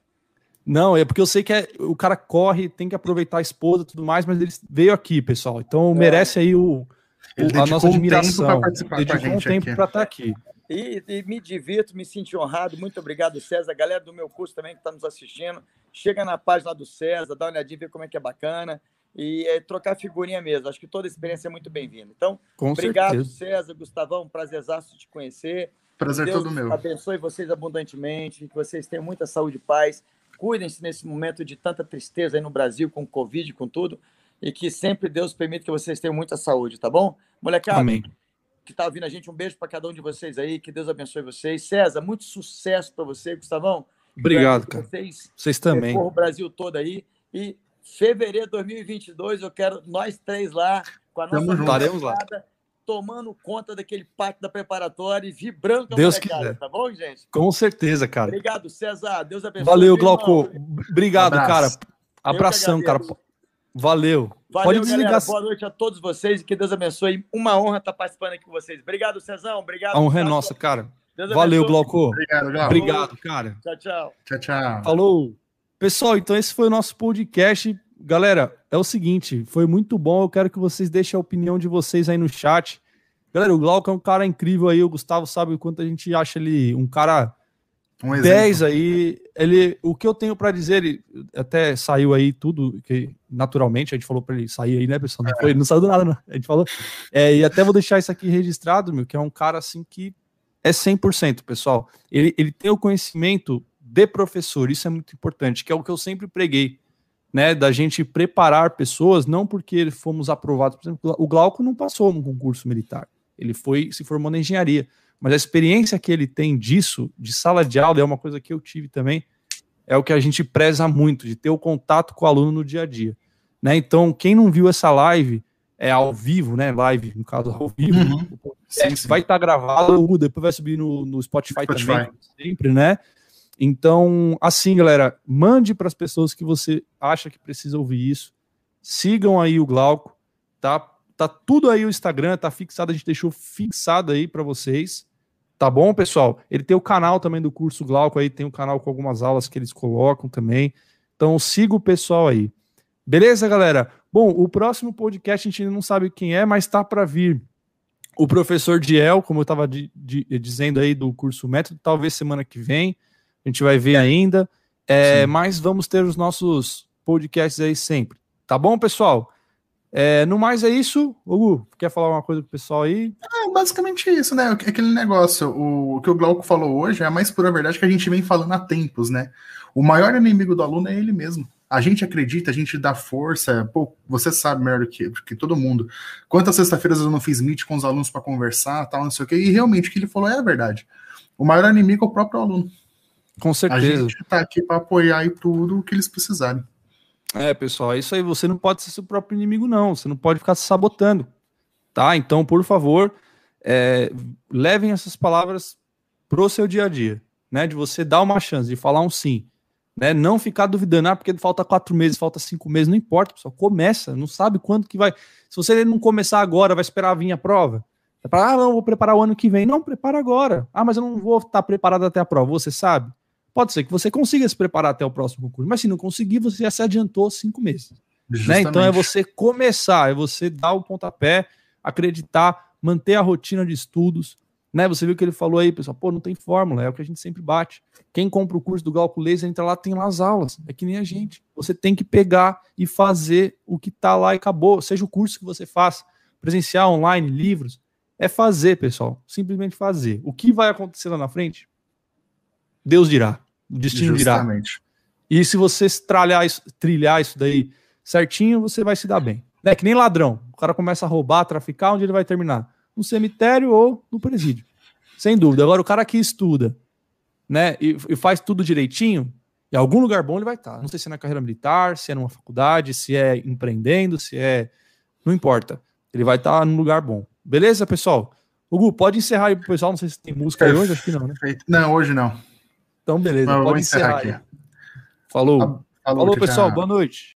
[SPEAKER 1] Não, é porque eu sei que é, o cara corre, tem que aproveitar a esposa e tudo mais, mas ele veio aqui, pessoal. Então
[SPEAKER 2] É.
[SPEAKER 1] merece aí o,
[SPEAKER 3] Ele
[SPEAKER 1] a nossa
[SPEAKER 3] um tempo
[SPEAKER 1] admiração.
[SPEAKER 3] a
[SPEAKER 1] Dedicou um tempo para estar aqui.
[SPEAKER 2] E, e me divirto, me sinto honrado. Muito obrigado, César. A galera do meu curso também que está nos assistindo. Chega na página do César, dá uma olhadinha, vê como é que é bacana. E é, trocar figurinha mesmo. Acho que toda experiência é muito bem-vinda. Então,
[SPEAKER 1] Com
[SPEAKER 2] obrigado,
[SPEAKER 1] certeza.
[SPEAKER 2] César, Gustavão. Um prazerzaço te conhecer.
[SPEAKER 3] Prazer
[SPEAKER 2] Deus
[SPEAKER 3] todo meu.
[SPEAKER 2] abençoe vocês abundantemente, que vocês tenham muita saúde e paz. Cuidem-se nesse momento de tanta tristeza aí no Brasil, com Covid, com tudo. E que sempre Deus permita que vocês tenham muita saúde, tá bom? Molecada,
[SPEAKER 1] Amém.
[SPEAKER 2] que está ouvindo a gente. Um beijo para cada um de vocês aí. Que Deus abençoe vocês. César, muito sucesso para você, Gustavão.
[SPEAKER 1] Obrigado, cara.
[SPEAKER 2] Vocês
[SPEAKER 1] Vocês também.
[SPEAKER 2] percorram o Brasil todo aí. E fevereiro de 2022, eu quero nós três lá, com a nossa.
[SPEAKER 1] Estaremos lá.
[SPEAKER 2] tomando conta daquele pátio da preparatória e vibrando com a
[SPEAKER 1] Deus
[SPEAKER 2] molecada,
[SPEAKER 1] quiser.
[SPEAKER 2] Tá bom, gente?
[SPEAKER 1] Com certeza, cara.
[SPEAKER 2] Obrigado, César. Deus abençoe.
[SPEAKER 1] Valeu,
[SPEAKER 2] irmão.
[SPEAKER 1] Glauco. Obrigado,
[SPEAKER 3] Abraço.
[SPEAKER 1] cara. Abração, cara. Valeu.
[SPEAKER 2] Valeu,
[SPEAKER 1] Pode desligar.
[SPEAKER 2] galera. Boa noite a todos vocês e que Deus abençoe. Uma honra estar participando aqui com vocês. Obrigado, Cezão. Obrigado.
[SPEAKER 1] A honra é nossa, cara.
[SPEAKER 2] Deus
[SPEAKER 1] Valeu,
[SPEAKER 2] abençoe.
[SPEAKER 1] Glauco.
[SPEAKER 3] Obrigado, Glauco.
[SPEAKER 1] Obrigado, cara.
[SPEAKER 2] Tchau, tchau.
[SPEAKER 3] Tchau, tchau.
[SPEAKER 1] Falou. Pessoal, então esse foi o nosso podcast. Galera, é o seguinte, foi muito bom. Eu quero que vocês deixem a opinião de vocês aí no chat. Galera, o Glauco é um cara incrível aí. O Gustavo sabe o quanto a gente acha ele um cara
[SPEAKER 3] Um exemplo.
[SPEAKER 1] 10 aí. Ele, o que eu tenho pra dizer, ele até saiu aí tudo, que naturalmente a gente falou pra ele sair aí, né, pessoal? Não, foi, não saiu do nada, não. A gente falou. É, e até vou deixar isso aqui registrado, meu, que é um cara assim que é 100%, pessoal. Ele, ele tem o conhecimento de professor, isso é muito importante, que é o que eu sempre preguei, né, da gente preparar pessoas, não porque fomos aprovados, por exemplo, o Glauco não passou no concurso militar, ele foi, se formou na engenharia, mas a experiência que ele tem disso, de sala de aula, é uma coisa que eu tive também, é o que a gente preza muito, de ter o contato com o aluno no dia a dia, né, então, quem não viu essa live, é ao vivo, né, live, no caso, ao vivo,
[SPEAKER 3] Uhum.
[SPEAKER 1] é,
[SPEAKER 3] Sim, sim.
[SPEAKER 1] vai estar gravado, depois vai subir no, no Spotify,
[SPEAKER 3] Spotify.
[SPEAKER 1] também, sempre, né? Então, assim, galera, mande para as pessoas que você acha que precisa ouvir isso. Sigam aí o Glauco, tá? Tá tudo aí o Instagram, tá fixado, a gente deixou fixado aí para vocês. Tá bom, pessoal? Ele tem o canal também do curso Glauco aí, tem um canal com algumas aulas que eles colocam também. Então, siga o pessoal aí. Beleza, galera? Bom, o próximo podcast a gente ainda não sabe quem é, mas tá para vir o professor Diel, como eu estava dizendo aí do curso Método, talvez semana que vem, a gente vai ver ainda, é, mas vamos ter os nossos podcasts aí sempre, tá bom, pessoal? É, no mais é isso, Hugo, quer falar uma coisa pro pessoal aí?
[SPEAKER 3] É basicamente isso, né? Aquele negócio, o, o que o Glauco falou hoje é a mais pura verdade que a gente vem falando há tempos, né? O maior inimigo do aluno é ele mesmo. A gente acredita, a gente dá força. Pô, você sabe melhor do que, do que todo mundo. Quantas sexta-feiras eu não fiz meet com os alunos para conversar, tal, não sei o quê. E realmente o que ele falou é a verdade. O maior inimigo é o próprio aluno.
[SPEAKER 1] Com
[SPEAKER 3] A
[SPEAKER 1] certeza.
[SPEAKER 3] gente tá aqui para apoiar e tudo o que eles precisarem.
[SPEAKER 1] É, pessoal, é isso aí. Você não pode ser seu próprio inimigo, não. Você não pode ficar se sabotando, tá? Então, por favor, é, levem essas palavras pro seu dia a dia, né? De você dar uma chance, de falar um sim, né? Não ficar duvidando, ah, porque falta quatro meses, falta cinco meses, não importa, pessoal. Começa, não sabe quanto que vai. Se você não começar agora, vai esperar vir a prova. É para, ah, não, vou preparar o ano que vem. Não, prepara agora. Ah, mas eu não vou estar preparado até a prova. Você sabe? Pode ser que você consiga se preparar até o próximo concurso, mas se não conseguir, você já se adiantou cinco meses. Né? Então é você começar, é você dar o pontapé, acreditar, manter a rotina de estudos. Né? Você viu que ele falou aí, pessoal, pô, não tem fórmula, é o que a gente sempre bate. Quem compra o curso do Glauco Laser, entra lá, tem lá as aulas. É que nem a gente. Você tem que pegar e fazer o que tá lá e acabou. Seja o curso que você faz, presencial, online, livros. É fazer, pessoal. Simplesmente fazer. O que vai acontecer lá na frente? Deus dirá. O destino.
[SPEAKER 3] Justamente.
[SPEAKER 1] E se você trilhar isso, trilhar isso daí certinho, você vai se dar bem. É que nem ladrão. O cara começa a roubar, traficar, onde ele vai terminar? No cemitério ou no presídio. Sem dúvida. Agora, o cara que estuda, né, e, e faz tudo direitinho, em algum lugar bom ele vai estar. Não sei se é na carreira militar, se é numa faculdade, se é empreendendo, se é. Não importa. Ele vai estar num lugar bom. Beleza, pessoal? Hugo, pode encerrar aí pro pessoal. Não sei se tem música aí hoje, acho que não, né?
[SPEAKER 3] Não, hoje não.
[SPEAKER 1] Então, beleza.
[SPEAKER 3] Mas
[SPEAKER 1] pode
[SPEAKER 3] encerrar
[SPEAKER 1] encerrar. Falou.
[SPEAKER 3] Falou,
[SPEAKER 1] Falou, pessoal. Boa noite.